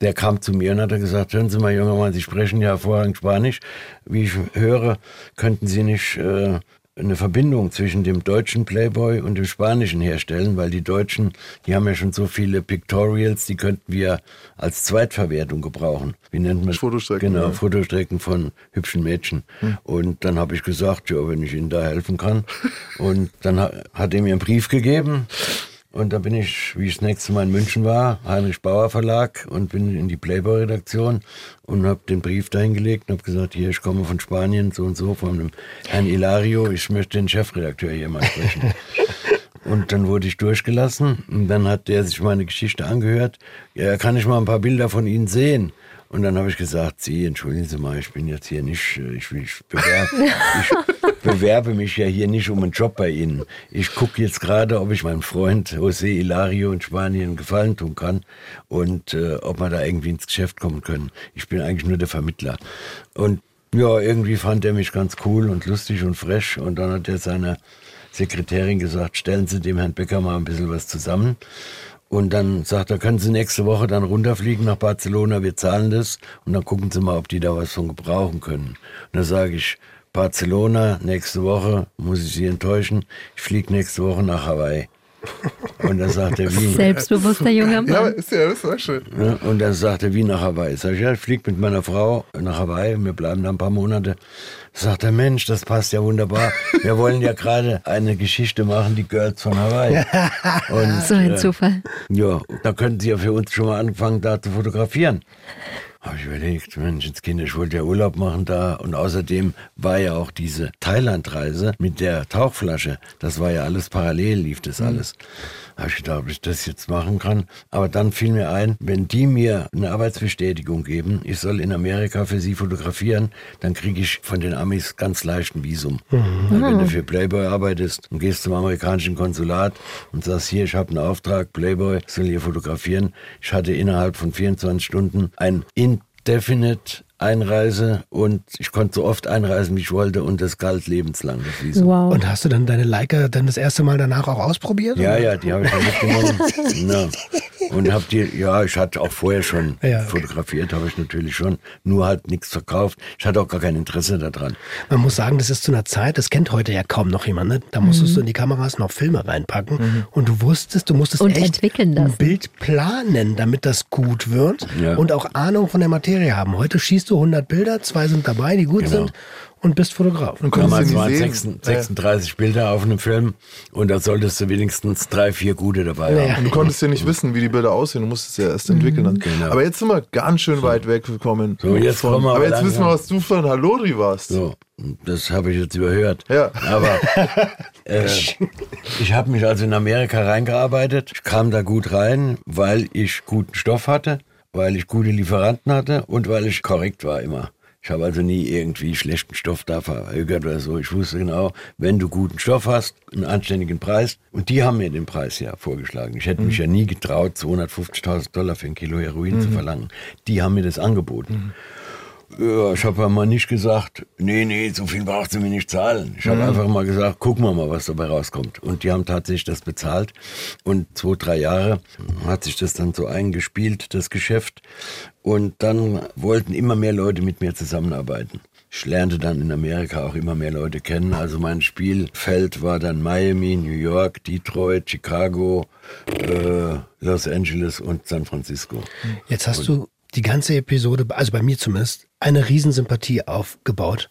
B: der kam zu mir und hat gesagt, hören Sie mal, junger Mann, Sie sprechen ja hervorragend Spanisch. Wie ich höre, könnten Sie nicht äh, eine Verbindung zwischen dem deutschen Playboy und dem spanischen herstellen, weil die Deutschen, die haben ja schon so viele Pictorials, die könnten wir als Zweitverwertung gebrauchen. Wie nennt man
E: Fotostrecken,
B: Genau,
E: ja.
B: Fotostrecken von hübschen Mädchen. Und dann habe ich gesagt, ja, wenn ich Ihnen da helfen kann. Und dann ha- hat er mir einen Brief gegeben. Und da bin ich, wie ich das nächste Mal in München war, Heinrich Bauer Verlag und bin in die Playboy-Redaktion und habe den Brief dahin gelegt und habe gesagt, hier, ich komme von Spanien, so und so, von dem Herrn Hilario, ich möchte den Chefredakteur hier mal sprechen. <laughs> Und dann wurde ich durchgelassen und dann hat der sich meine Geschichte angehört. Ja, kann ich mal ein paar Bilder von Ihnen sehen? Und dann habe ich gesagt, Sie, entschuldigen Sie mal, ich bin jetzt hier nicht, äh, ich, ich, bewerbe, <laughs> ich bewerbe mich ja hier nicht um einen Job bei Ihnen. Ich gucke jetzt gerade, ob ich meinem Freund José Hilario in Spanien Gefallen tun kann und äh, ob wir da irgendwie ins Geschäft kommen können. Ich bin eigentlich nur der Vermittler. Und ja, irgendwie fand er mich ganz cool und lustig und fresh und dann hat er seiner Sekretärin gesagt, stellen Sie dem Herrn Becker mal ein bisschen was zusammen. Und dann sagt er, können Sie nächste Woche dann runterfliegen nach Barcelona, wir zahlen das und dann gucken Sie mal, ob die da was von gebrauchen können. Und dann sage ich, Barcelona, nächste Woche, muss ich Sie enttäuschen, ich fliege nächste Woche nach Hawaii. Und dann sagt er, wie?
D: Selbstbewusster junger
E: Ja,
D: Mann.
E: ist ja, das war schön.
B: Ja, und dann sagt er, wie nach Hawaii. Sag ich, ja, ich fliege mit meiner Frau nach Hawaii, wir bleiben da ein paar Monate. Sagt er, Mensch, das passt ja wunderbar. Wir wollen ja gerade eine Geschichte machen, die Girls von Hawaii. <laughs> Und,
D: So ein
B: äh,
D: Zufall.
B: Ja, da könnten Sie ja für uns schon mal anfangen, da zu fotografieren. Habe ich überlegt, Mensch, jetzt Kinder, ich wollte ja Urlaub machen da. Und außerdem war ja auch diese Thailand-Reise mit der Tauchflasche, das war ja alles parallel, lief das alles. Habe ich gedacht, ob ich das jetzt machen kann. Aber dann fiel mir ein, wenn die mir eine Arbeitsbestätigung geben, ich soll in Amerika für sie fotografieren, dann kriege ich von den Amis ganz leicht ein Visum. Weil wenn du für Playboy arbeitest und gehst zum amerikanischen Konsulat und sagst, hier, ich habe einen Auftrag, Playboy soll hier fotografieren. Ich hatte innerhalb von 24 Stunden ein Indefinite Einreise und ich konnte so oft einreisen, wie ich wollte und das galt lebenslang, das Visum.
D: Wow.
F: Und hast du dann deine Leica dann das erste Mal danach auch ausprobiert?
B: Ja,
F: oder?
B: ja, die habe ich dann mitgenommen. <laughs> ja. Und hab die, ja, ich hatte auch vorher schon
F: Ja, okay.
B: fotografiert, habe ich natürlich schon, nur halt nichts verkauft. Ich hatte auch gar kein Interesse daran.
F: Man muss sagen, das ist zu einer Zeit, das kennt heute ja kaum noch jemand. Ne? Da musstest du in die Kameras noch Filme reinpacken und du wusstest, du musstest
D: Und
F: echt
D: entwickeln
F: ein. Bild planen, damit das gut wird
B: Ja.
F: und auch Ahnung von der Materie haben. Heute schießt du 100 Bilder, zwei sind dabei, die gut
B: Genau.
F: sind und bist Fotograf.
E: Und
B: Damals
E: du
B: waren
E: nicht sehen.
B: 36, 36 Bilder auf einem Film und da solltest du wenigstens drei, vier gute dabei
F: Ja.
B: haben.
E: Und du konntest ja nicht wissen, wie die Bilder aussehen. Du musstest ja erst entwickeln. dann.
B: Genau.
E: Aber jetzt sind wir ganz schön weit weggekommen.
B: So, jetzt
E: von,
B: kommen wir
E: aber jetzt wissen wir, was du für ein Hallodri warst.
B: So, das habe ich jetzt überhört.
E: Ja.
B: Aber <laughs> äh, ich habe mich also in Amerika reingearbeitet. Ich kam da gut rein, weil ich guten Stoff hatte, weil ich gute Lieferanten hatte und weil ich korrekt war immer. Ich habe also nie irgendwie schlechten Stoff da verärgert oder so. Ich wusste genau, wenn du guten Stoff hast, einen anständigen Preis. Und die haben mir den Preis ja vorgeschlagen. Ich hätte mhm. mich ja nie getraut, 250.000 Dollar für ein Kilo Heroin mhm. zu verlangen. Die haben mir das angeboten. Mhm. Ja, ich habe ja mal nicht gesagt, nee, nee, so viel braucht sie mir nicht zahlen. Ich habe mhm. einfach mal gesagt, gucken wir mal, was dabei rauskommt. Und die haben tatsächlich das bezahlt. Und zwei, drei Jahre hat sich das dann so eingespielt, das Geschäft. Und dann wollten immer mehr Leute mit mir zusammenarbeiten. Ich lernte dann in Amerika auch immer mehr Leute kennen. Also mein Spielfeld war dann Miami, New York, Detroit, Chicago, äh, Los Angeles und San Francisco.
F: Jetzt hast und du die ganze Episode, also bei mir zumindest, eine Riesensympathie aufgebaut.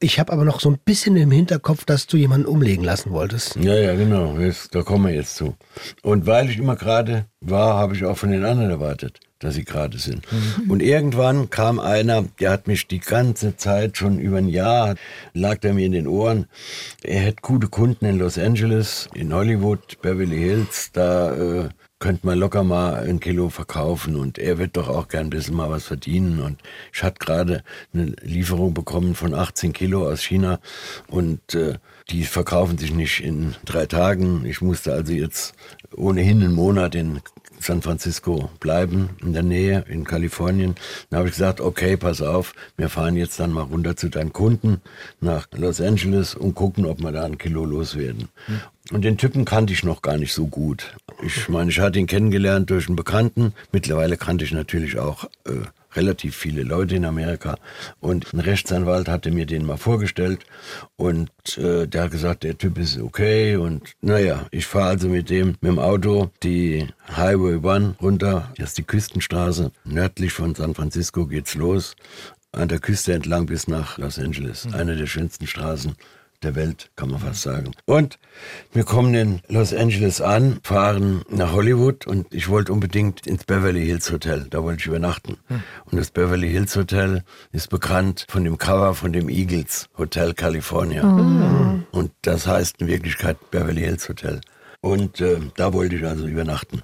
F: Ich habe aber noch so ein bisschen im Hinterkopf, dass du jemanden umlegen lassen wolltest.
B: Ja, ja, genau. Jetzt, da kommen wir jetzt zu. Und weil ich immer gerade war, habe ich auch von den anderen erwartet, dass sie gerade sind. Mhm. Und irgendwann kam einer, der hat mich die ganze Zeit, schon über ein Jahr, lag der mir in den Ohren. Er hätte gute Kunden in Los Angeles, in Hollywood, Beverly Hills, da äh, könnte man locker mal ein Kilo verkaufen und er wird doch auch gern ein bisschen mal was verdienen. Und ich hatte gerade eine Lieferung bekommen von 18 Kilo aus China und äh, die verkaufen sich nicht in drei Tagen. Ich musste also jetzt ohnehin einen Monat in San Francisco bleiben, in der Nähe, in Kalifornien. Dann habe ich gesagt, okay, pass auf, wir fahren jetzt dann mal runter zu deinen Kunden nach Los Angeles und gucken, ob wir da ein Kilo loswerden. Hm. Und den Typen kannte ich noch gar nicht so gut. Ich meine, ich hatte ihn kennengelernt durch einen Bekannten. Mittlerweile kannte ich natürlich auch äh, relativ viele Leute in Amerika. Und ein Rechtsanwalt hatte mir den mal vorgestellt und äh, der hat gesagt, der Typ ist okay. Und naja, ich fahre also mit dem mit dem Auto die Highway One runter. Das ist die Küstenstraße. Nördlich von San Francisco geht's los. An der Küste entlang bis nach Los Angeles. Eine der schönsten Straßen der Welt, kann man fast sagen. Und wir kommen in Los Angeles an, fahren nach Hollywood und ich wollte unbedingt ins Beverly Hills Hotel. Da wollte ich übernachten. Hm. Und das Beverly Hills Hotel ist bekannt von dem Cover von dem Eagles Hotel California. Mhm. Und das heißt in Wirklichkeit Beverly Hills Hotel. Und äh, da wollte ich also übernachten.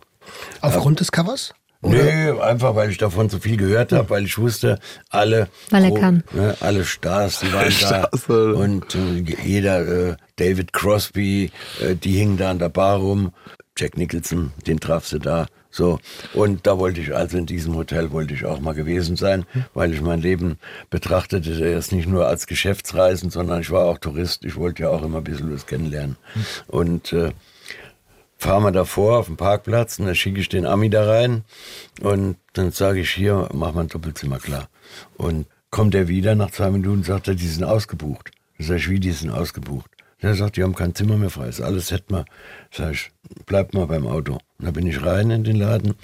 F: Aufgrund des Covers?
B: Oder? Nee, einfach weil ich davon so viel gehört habe, weil ich wusste, alle,
D: weil er oh, kann.
B: Ne, alle Stars, die waren <laughs> da und äh, jeder, äh, David Crosby, äh, die hingen da an der Bar rum, Jack Nicholson, den traf sie da. So, und da wollte ich, also in diesem Hotel wollte ich auch mal gewesen sein, weil ich mein Leben betrachtete erst nicht nur als Geschäftsreisen, sondern ich war auch Tourist. Ich wollte ja auch immer ein bisschen was kennenlernen. Und äh, fahren wir davor auf dem Parkplatz und dann schicke ich den Ami da rein und dann sage ich hier, mach mal ein Doppelzimmer klar. Und kommt er wieder, nach zwei Minuten sagt er, die sind ausgebucht. Dann sage ich, wie, die sind ausgebucht? Der sagt, die haben kein Zimmer mehr frei, ist alles hätten wir. Sag ich, bleib mal beim Auto. Und da bin ich rein in den Laden,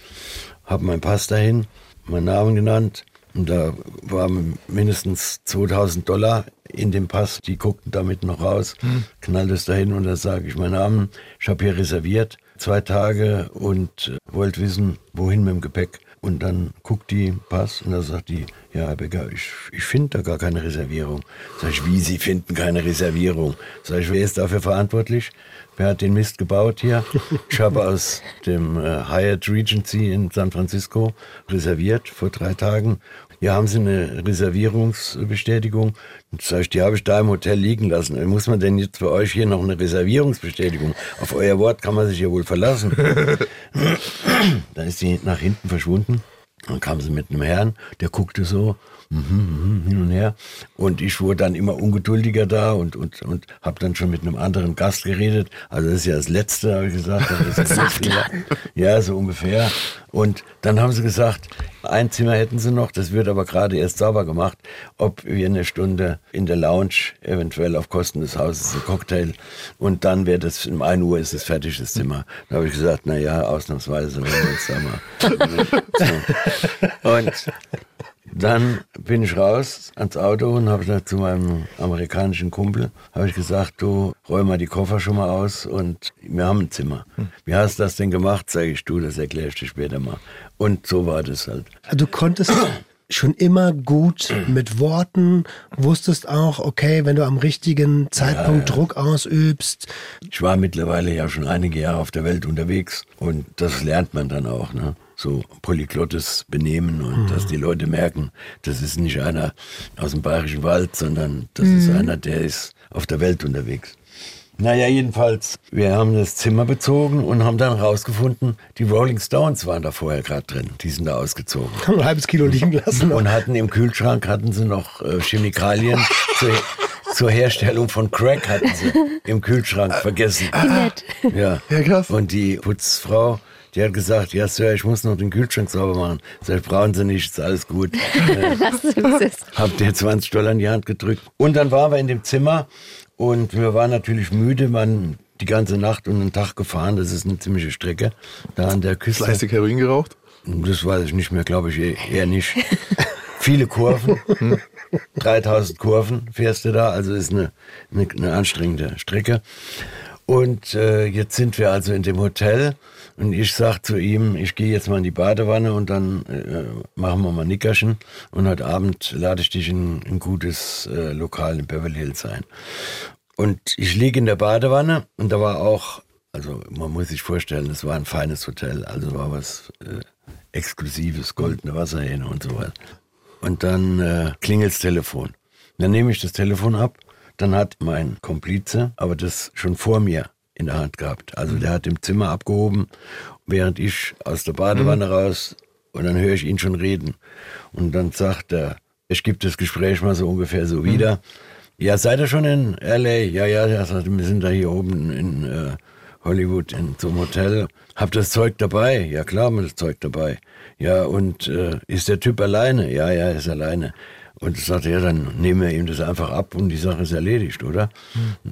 B: habe meinen Pass dahin, meinen Namen genannt, und da waren mindestens 2000 Dollar in dem Pass. Die guckten damit noch raus, hm. knallt es dahin und da sage ich meinen Namen. Ich habe hier reserviert, zwei Tage und äh, wollte wissen, wohin mit dem Gepäck. Und dann guckt die Pass und da sagt die, ja, Herr Becker, ich, ich finde da gar keine Reservierung. Sag ich, wie, Sie finden keine Reservierung? Sag ich, wer ist dafür verantwortlich? Wer hat den Mist gebaut hier? Ich habe aus dem äh, Hyatt Regency in San Francisco reserviert vor drei Tagen. Ja, haben Sie eine Reservierungsbestätigung? Sag ich, die habe ich da im Hotel liegen lassen. Muss man denn jetzt für euch hier noch eine Reservierungsbestätigung? Auf euer Wort kann man sich ja wohl verlassen. <laughs> Dann ist sie nach hinten verschwunden. Dann kam sie mit einem Herrn, der guckte so, Mhm, mhm, hin und her. Und ich wurde dann immer ungeduldiger da und, und, und habe dann schon mit einem anderen Gast geredet. Also das ist ja das Letzte, habe ich gesagt. Das <laughs> ja, so ungefähr. Und dann haben sie gesagt, ein Zimmer hätten sie noch, das wird aber gerade erst sauber gemacht, ob wir eine Stunde in der Lounge, eventuell auf Kosten des Hauses, ein Cocktail. Und dann wird es, um 1 Uhr ist es fertig, das Zimmer. Da habe ich gesagt, na ja, ausnahmsweise, wenn wir uns da mal. <laughs> So. Und dann bin ich raus ans Auto und habe zu meinem amerikanischen Kumpel habe ich gesagt, du räum mal die Koffer schon mal aus und wir haben ein Zimmer. Hm. Wie hast du das denn gemacht? Sage ich, du, das erkläre ich dir später mal. Und so war das halt.
F: Du konntest schon immer gut mit Worten, wusstest auch, okay, wenn du am richtigen Zeitpunkt ja, Druck ausübst.
B: Ich war mittlerweile ja schon einige Jahre auf der Welt unterwegs und das lernt man dann auch. Ne? So polyglottes Benehmen und
F: Mhm.
B: dass die Leute merken, das ist nicht einer aus dem Bayerischen Wald, sondern das ist einer, der ist auf der Welt unterwegs. Naja, jedenfalls, wir haben das Zimmer bezogen und haben dann rausgefunden, die Rolling Stones waren da vorher gerade drin. Die sind da ausgezogen.
F: Haben ein halbes Kilo liegen lassen.
B: Und hatten im Kühlschrank hatten sie noch äh, Chemikalien <laughs> zur, zur Herstellung von Crack hatten sie im Kühlschrank vergessen.
D: Wie nett.
B: Ja.
E: Ja, krass.
B: Und die Putzfrau, die hat gesagt, ja Sir, ich muss noch den Kühlschrank sauber machen. Sag ich, brauchen Sie nicht, ist alles gut. <laughs>
D: Lass es, wie es ist.
B: Hab dir 20 Dollar in die Hand gedrückt. Und dann waren wir in dem Zimmer und wir waren natürlich müde, waren die ganze Nacht und einen Tag gefahren. Das ist eine ziemliche Strecke da an der Küste.
E: Fleißig Heroin geraucht?
B: Das weiß ich nicht mehr, glaube ich eh- eher nicht. <laughs> Viele Kurven, 3000 Kurven fährst du da, also ist eine, eine, eine anstrengende Strecke. Und äh, jetzt sind wir also in dem Hotel und ich sag zu ihm, ich gehe jetzt mal in die Badewanne und dann äh, machen wir mal Nickerchen und heute Abend lade ich dich in ein gutes äh, Lokal in Beverly Hills ein. Und ich liege in der Badewanne und da war auch, also man muss sich vorstellen, es war ein feines Hotel, also war was äh, Exklusives, goldene Wasserhähne und so weiter. Und dann äh, klingelt's Telefon. Dann nehme ich das Telefon ab, dann hat mein Komplize, aber das schon vor mir in der Hand gehabt. Also der hat im Zimmer abgehoben, während ich aus der Badewanne raus und dann höre ich ihn schon reden. Und dann sagt er, ich gebe das Gespräch mal so ungefähr so wieder. Ja, seid ihr schon in L.A.? Ja, ja, er sagt, wir sind da hier oben in äh, Hollywood in so einem Hotel. Habt das Zeug dabei? Ja, klar, haben wir das Zeug dabei. Ja, und äh, ist der Typ alleine? Ja, ja, er ist alleine. Und ich sagte, ja, dann nehmen wir ihm das einfach ab und die Sache ist erledigt, oder?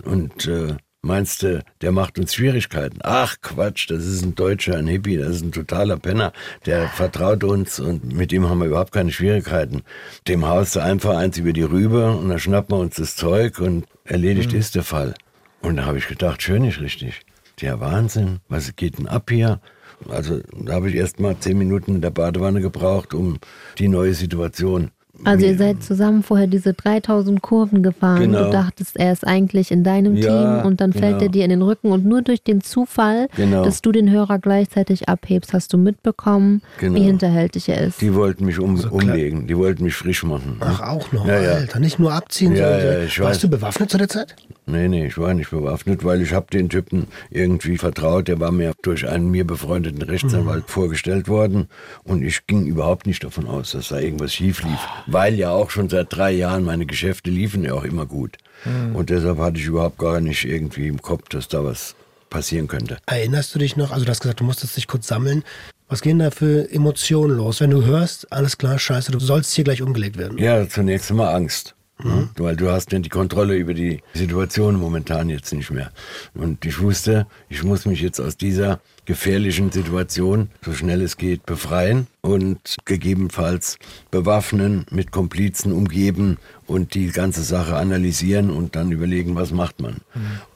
B: Und äh, meinst du, der macht uns Schwierigkeiten? Ach Quatsch, das ist ein Deutscher, ein Hippie, das ist ein totaler Penner. Der vertraut uns und mit dem haben wir überhaupt keine Schwierigkeiten. Dem haust du einfach eins über die Rübe und dann schnappen wir uns das Zeug und erledigt ist der Fall. Und da habe ich gedacht, schön nicht richtig. Der Wahnsinn, was geht denn ab hier? Also da habe ich erst mal zehn Minuten in der Badewanne gebraucht, um die neue Situation.
D: Also ihr seid zusammen vorher diese 3000 Kurven gefahren.
B: Genau.
D: Du dachtest, er ist eigentlich in deinem
B: Ja,
D: Team und dann fällt
B: genau.
D: er dir in den Rücken und nur durch den Zufall,
B: Genau.
D: dass du den Hörer gleichzeitig abhebst, hast du mitbekommen,
B: Genau.
D: wie hinterhältig er ist.
B: Die wollten mich um,
F: klar.
B: umlegen, die wollten mich frisch machen.
F: Ach, auch noch,
B: Ja, ja.
F: Alter. Nicht nur abziehen,
B: Ja,
F: sondern
B: ja, ich
F: warst
B: weiß.
F: du bewaffnet zu der Zeit?
B: Nee, nee, ich war nicht bewaffnet, weil ich habe den Typen irgendwie vertraut. Der war mir durch einen mir befreundeten Rechtsanwalt
F: Mhm.
B: vorgestellt worden und ich ging überhaupt nicht davon aus, dass da irgendwas schief lief. Weil ja auch schon seit drei Jahren meine Geschäfte liefen ja auch immer gut.
F: Mhm.
B: Und deshalb hatte ich überhaupt gar nicht irgendwie im Kopf, dass da was passieren könnte.
F: Erinnerst du dich noch, also du hast gesagt, du musstest dich kurz sammeln. Was gehen da für Emotionen los, wenn du hörst, alles klar, scheiße, du sollst hier gleich umgelegt werden?
B: Ja, zunächst einmal Angst.
F: Mhm.
B: Weil du hast ja die Kontrolle über die Situation momentan jetzt nicht mehr. Und ich wusste, ich muss mich jetzt aus dieser gefährlichen Situation, so schnell es geht, befreien und gegebenenfalls bewaffnen, mit Komplizen umgeben und die ganze Sache analysieren und dann überlegen, was macht man.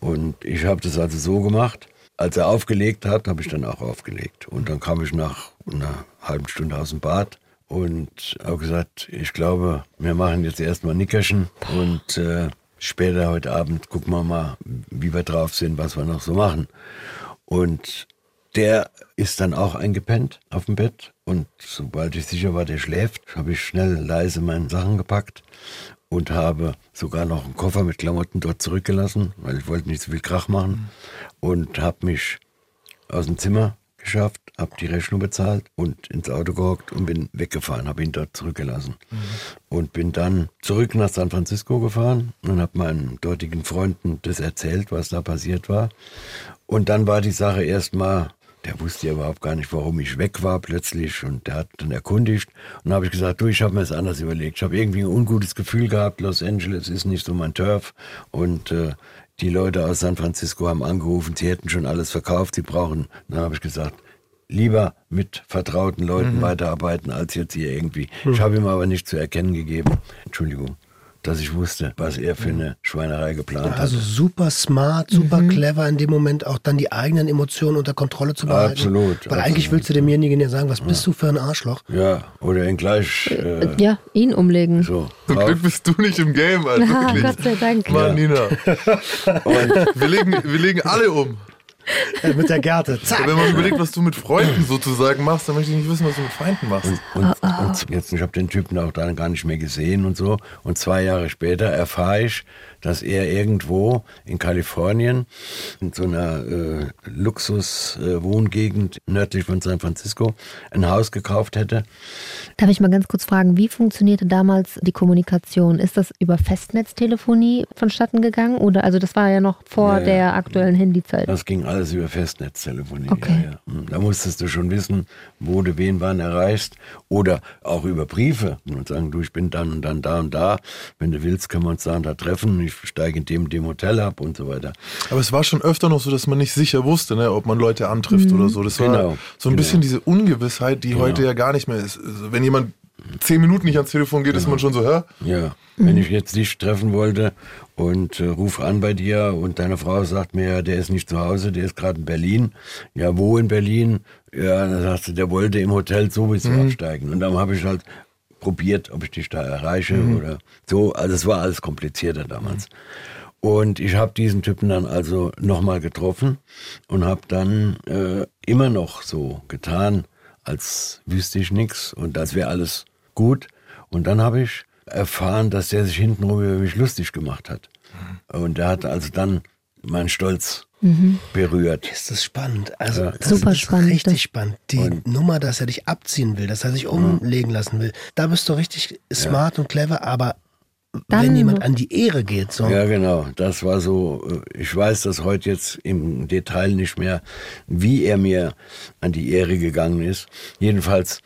B: Und ich habe das also so gemacht. Als er aufgelegt hat, habe ich dann auch aufgelegt. Und dann kam ich nach einer halben Stunde aus dem Bad und habe gesagt, ich glaube, wir machen jetzt erstmal Nickerchen und äh, später heute Abend gucken wir mal, wie wir drauf sind, was wir noch so machen. Und der ist dann auch eingepennt auf dem Bett und sobald ich sicher war, der schläft, habe ich schnell leise meine Sachen gepackt und habe sogar noch einen Koffer mit Klamotten dort zurückgelassen, weil ich wollte nicht so viel Krach machen und habe mich aus dem Zimmer geschafft, habe die Rechnung bezahlt und ins Auto gehockt und bin weggefahren, habe ihn dort zurückgelassen. Und bin dann zurück nach San Francisco gefahren und habe meinen dortigen Freunden das erzählt, was da passiert war. Und dann war die Sache erstmal, der wusste ja überhaupt gar nicht, warum ich weg war plötzlich und der hat dann erkundigt. Und dann habe ich gesagt, du, ich habe mir das anders überlegt. Ich habe irgendwie ein ungutes Gefühl gehabt, Los Angeles ist nicht so mein Turf und äh, die Leute aus San Francisco haben angerufen, sie hätten schon alles verkauft, sie brauchen. Dann habe ich gesagt, lieber mit vertrauten Leuten weiterarbeiten, als jetzt hier irgendwie. Ich habe ihm aber nicht zu erkennen gegeben, Entschuldigung, dass ich wusste, was er für eine Schweinerei geplant
F: Also
B: hat.
F: super smart, super clever in dem Moment auch dann die eigenen Emotionen unter Kontrolle zu behalten.
B: Absolut,
F: Weil eigentlich
B: absolut.
F: willst du demjenigen ja sagen, was bist du für ein Arschloch?
B: Ja, oder ihn gleich äh,
D: ja, ihn umlegen.
B: so.
E: Zum. Glück bist du nicht im Game, Alter. <laughs>
D: Ah,
E: Wirklich.
D: Gott sei Dank.
E: Mann, Nina. <laughs>
B: Und
E: Wir legen, wir legen alle um.
F: Äh, <laughs> mit der Gerte. Zack.
E: Wenn man überlegt, was du mit Freunden sozusagen machst, dann möchte ich nicht wissen, was du mit Feinden machst.
B: Und, und, und jetzt, ich habe den Typen auch dann gar nicht mehr gesehen und so. Und zwei Jahre später erfahre ich, dass er irgendwo in Kalifornien in so einer äh, Luxus-Wohngegend nördlich von San Francisco ein Haus gekauft hätte.
D: Darf ich mal ganz kurz fragen, wie funktionierte damals die Kommunikation? Ist das über Festnetztelefonie vonstatten gegangen? Oder also das war ja noch vor
B: Ja, ja.
D: der aktuellen Handyzeit.
B: Das ging alles über Festnetztelefonie.
D: Okay.
B: Ja, ja. Hm, Da musstest du schon wissen, wo du wen wann erreichst. Oder auch über Briefe und sagen, du, ich bin dann und dann da und da. Wenn du willst, können wir uns da und da treffen. Ich steige in dem, dem Hotel ab und so weiter.
E: Aber es war schon öfter noch so, dass man nicht sicher wusste, ne, ob man Leute antrifft oder so. Das war
B: Genau,
E: so ein
B: genau.
E: bisschen diese Ungewissheit, die
B: Genau.
E: heute ja gar nicht mehr ist. Also wenn jemand zehn Minuten nicht ans Telefon geht, ist man schon so, hör,
B: Ja, wenn ich jetzt dich treffen wollte und äh, ruf an bei dir und deine Frau sagt mir, ja, der ist nicht zu Hause, der ist gerade in Berlin. Ja, wo in Berlin? Ja, dann sagst du, der wollte im Hotel sowieso absteigen. Und dann habe ich halt probiert, ob ich dich da erreiche oder so. Also es war alles komplizierter damals. Und ich habe diesen Typen dann also nochmal getroffen und habe dann äh, immer noch so getan, als wüsste ich nichts und als wäre alles gut. Und dann habe ich erfahren, dass der sich hintenrum über mich lustig gemacht hat. Und der hat also dann meinen Stolz berührt.
F: Ist das spannend. Also, das
D: Super
F: ist
D: spannend,
F: richtig
D: das-
F: spannend. Die Nummer, dass er dich abziehen will, dass er sich umlegen lassen will. Da bist du richtig smart und clever, aber
D: Dann
F: wenn jemand an die Ehre geht, so.
B: Ja, genau. Das war so. äh, Ich weiß das heute jetzt im Detail nicht mehr, wie er mir an die Ehre gegangen ist. Jedenfalls,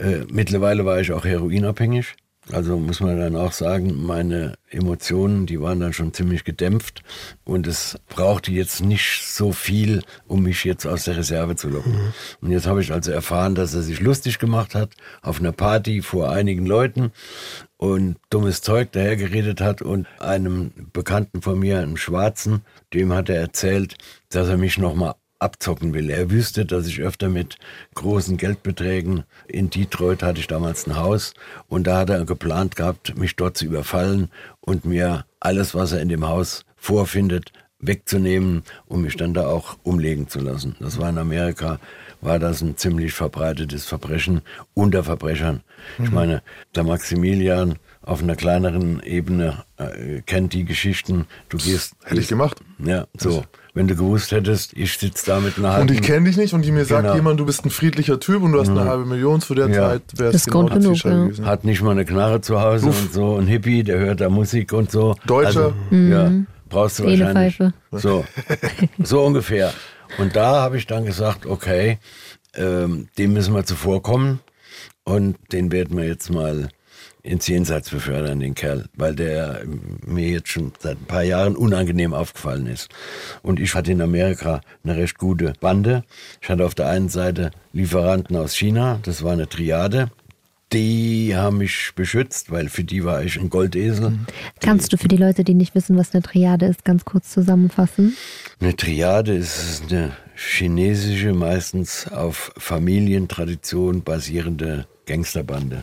B: äh, mittlerweile war ich auch heroinabhängig. Also muss man dann auch sagen, meine Emotionen, die waren dann schon ziemlich gedämpft und es brauchte jetzt nicht so viel, um mich jetzt aus der Reserve zu locken. Und jetzt habe ich also erfahren, dass er sich lustig gemacht hat auf einer Party vor einigen Leuten und dummes Zeug dahergeredet hat und einem Bekannten von mir, einem Schwarzen, dem hat er erzählt, dass er mich nochmal abzocken will. Er wüsste, dass ich öfter mit großen Geldbeträgen in Detroit hatte ich damals ein Haus und da hat er geplant gehabt, mich dort zu überfallen und mir alles, was er in dem Haus vorfindet, wegzunehmen und mich dann da auch umlegen zu lassen. Das war in Amerika, war das ein ziemlich verbreitetes Verbrechen unter Verbrechern. Ich meine, der Maximilian auf einer kleineren Ebene äh, kennt die Geschichten. Du gehst.
E: hätte ich gemacht.
B: Ja, so. Wenn du gewusst hättest, ich sitze da mit einer halben.
E: Und ich kenne dich nicht und die mir sagt
B: Genau.
E: jemand, du bist ein friedlicher Typ und du hast eine halbe Million zu der
B: Ja.
E: Zeit, wäre
D: Das
E: es
D: ist
E: genau
D: Grund genug, ja.
E: gewesen.
B: hat nicht mal eine Knarre zu Hause und so, ein Hippie, der hört da Musik und so.
E: Deutscher.
B: Also, Ja, brauchst du wahrscheinlich.
D: Seelepfeife.
B: So, <laughs> so ungefähr. Und da habe ich dann gesagt, okay, ähm, dem müssen wir zuvorkommen und den werden wir jetzt mal ins Jenseits befördern, den Kerl, weil der mir jetzt schon seit ein paar Jahren unangenehm aufgefallen ist. Und ich hatte in Amerika eine recht gute Bande. Ich hatte auf der einen Seite Lieferanten aus China, das war eine Triade. Die haben mich beschützt, weil für die war ich ein Goldesel.
D: Kannst du für die Leute, die nicht wissen, was eine Triade ist, ganz kurz zusammenfassen?
B: Eine Triade ist eine chinesische, meistens auf Familientradition basierende Gangsterbande.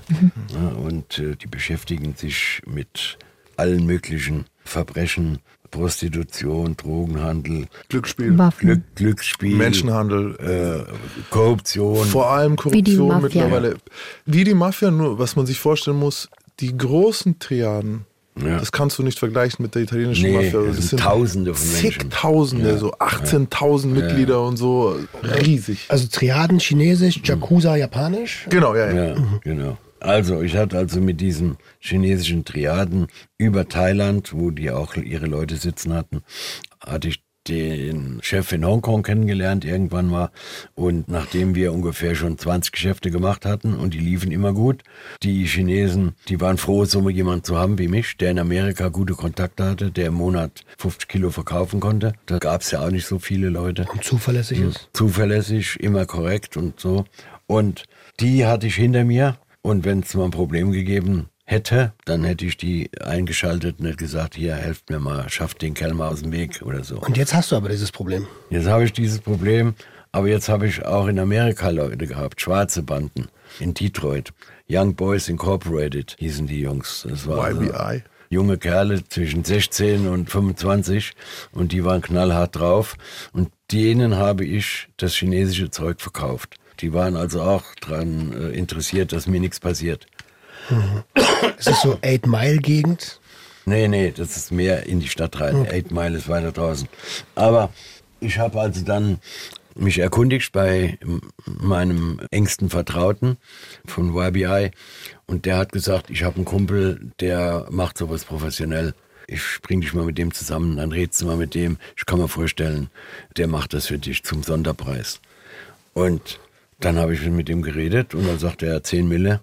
B: Ja, und äh, die beschäftigen sich mit allen möglichen Verbrechen, Prostitution, Drogenhandel,
E: Glücksspiel.
B: Glück, Glücksspiel,
E: Menschenhandel,
B: äh, Korruption.
E: vor allem
D: Wie
E: Korruption
D: Mafia.
E: mittlerweile. Wie die Mafia, nur was man sich vorstellen muss, die großen Triaden,
B: Ja.
E: das kannst du nicht vergleichen mit der italienischen
B: Nee,
E: Mafia.
B: das sind Tausende von Menschen.
E: Zigtausende,
B: Ja.
E: so 18.000 Mitglieder und so, riesig.
F: Also Triaden Chinesisch, Yakuza Japanisch.
E: Genau, ja, ja.
B: Ja, genau. Also, ich hatte also mit diesen chinesischen Triaden über Thailand, wo die auch ihre Leute sitzen hatten, hatte ich den Chef in Hongkong kennengelernt irgendwann mal. Und nachdem wir ungefähr schon 20 Geschäfte gemacht hatten und die liefen immer gut, die Chinesen, die waren froh, so jemand zu haben wie mich, der in Amerika gute Kontakte hatte, der im Monat 50 Kilo verkaufen konnte. Da gab es ja auch nicht so viele Leute
F: Und zuverlässig ist.
B: zuverlässig, immer korrekt und so. Und die hatte ich hinter mir. Und wenn es mal ein Problem gegeben hätte, dann hätte ich die eingeschaltet und hätte gesagt, hier, helft mir mal, schafft den Kerl mal aus dem Weg oder so.
F: Und jetzt hast du aber dieses Problem.
B: Jetzt habe ich dieses Problem, aber jetzt habe ich auch in Amerika Leute gehabt, schwarze Banden in Detroit. Young Boys Incorporated hießen die Jungs. Das war also
E: YBI.
B: junge Kerle zwischen 16 und 25 und die waren knallhart drauf und denen habe ich das chinesische Zeug verkauft. Die waren also auch daran äh, interessiert, dass mir nichts passiert.
F: Ist das so Eight Mile Gegend?
B: Nee, nee, das ist mehr in die Stadt rein. Eight Mile ist weiter draußen. Aber ich habe also dann mich erkundigt bei meinem engsten Vertrauten von YBI und der hat gesagt, ich habe einen Kumpel, der macht sowas professionell. Ich bring dich mal mit dem zusammen, dann redst du mal mit dem. Ich kann mir vorstellen, der macht das für dich zum Sonderpreis. Und dann habe ich mit dem geredet und dann sagte er 10 Mille.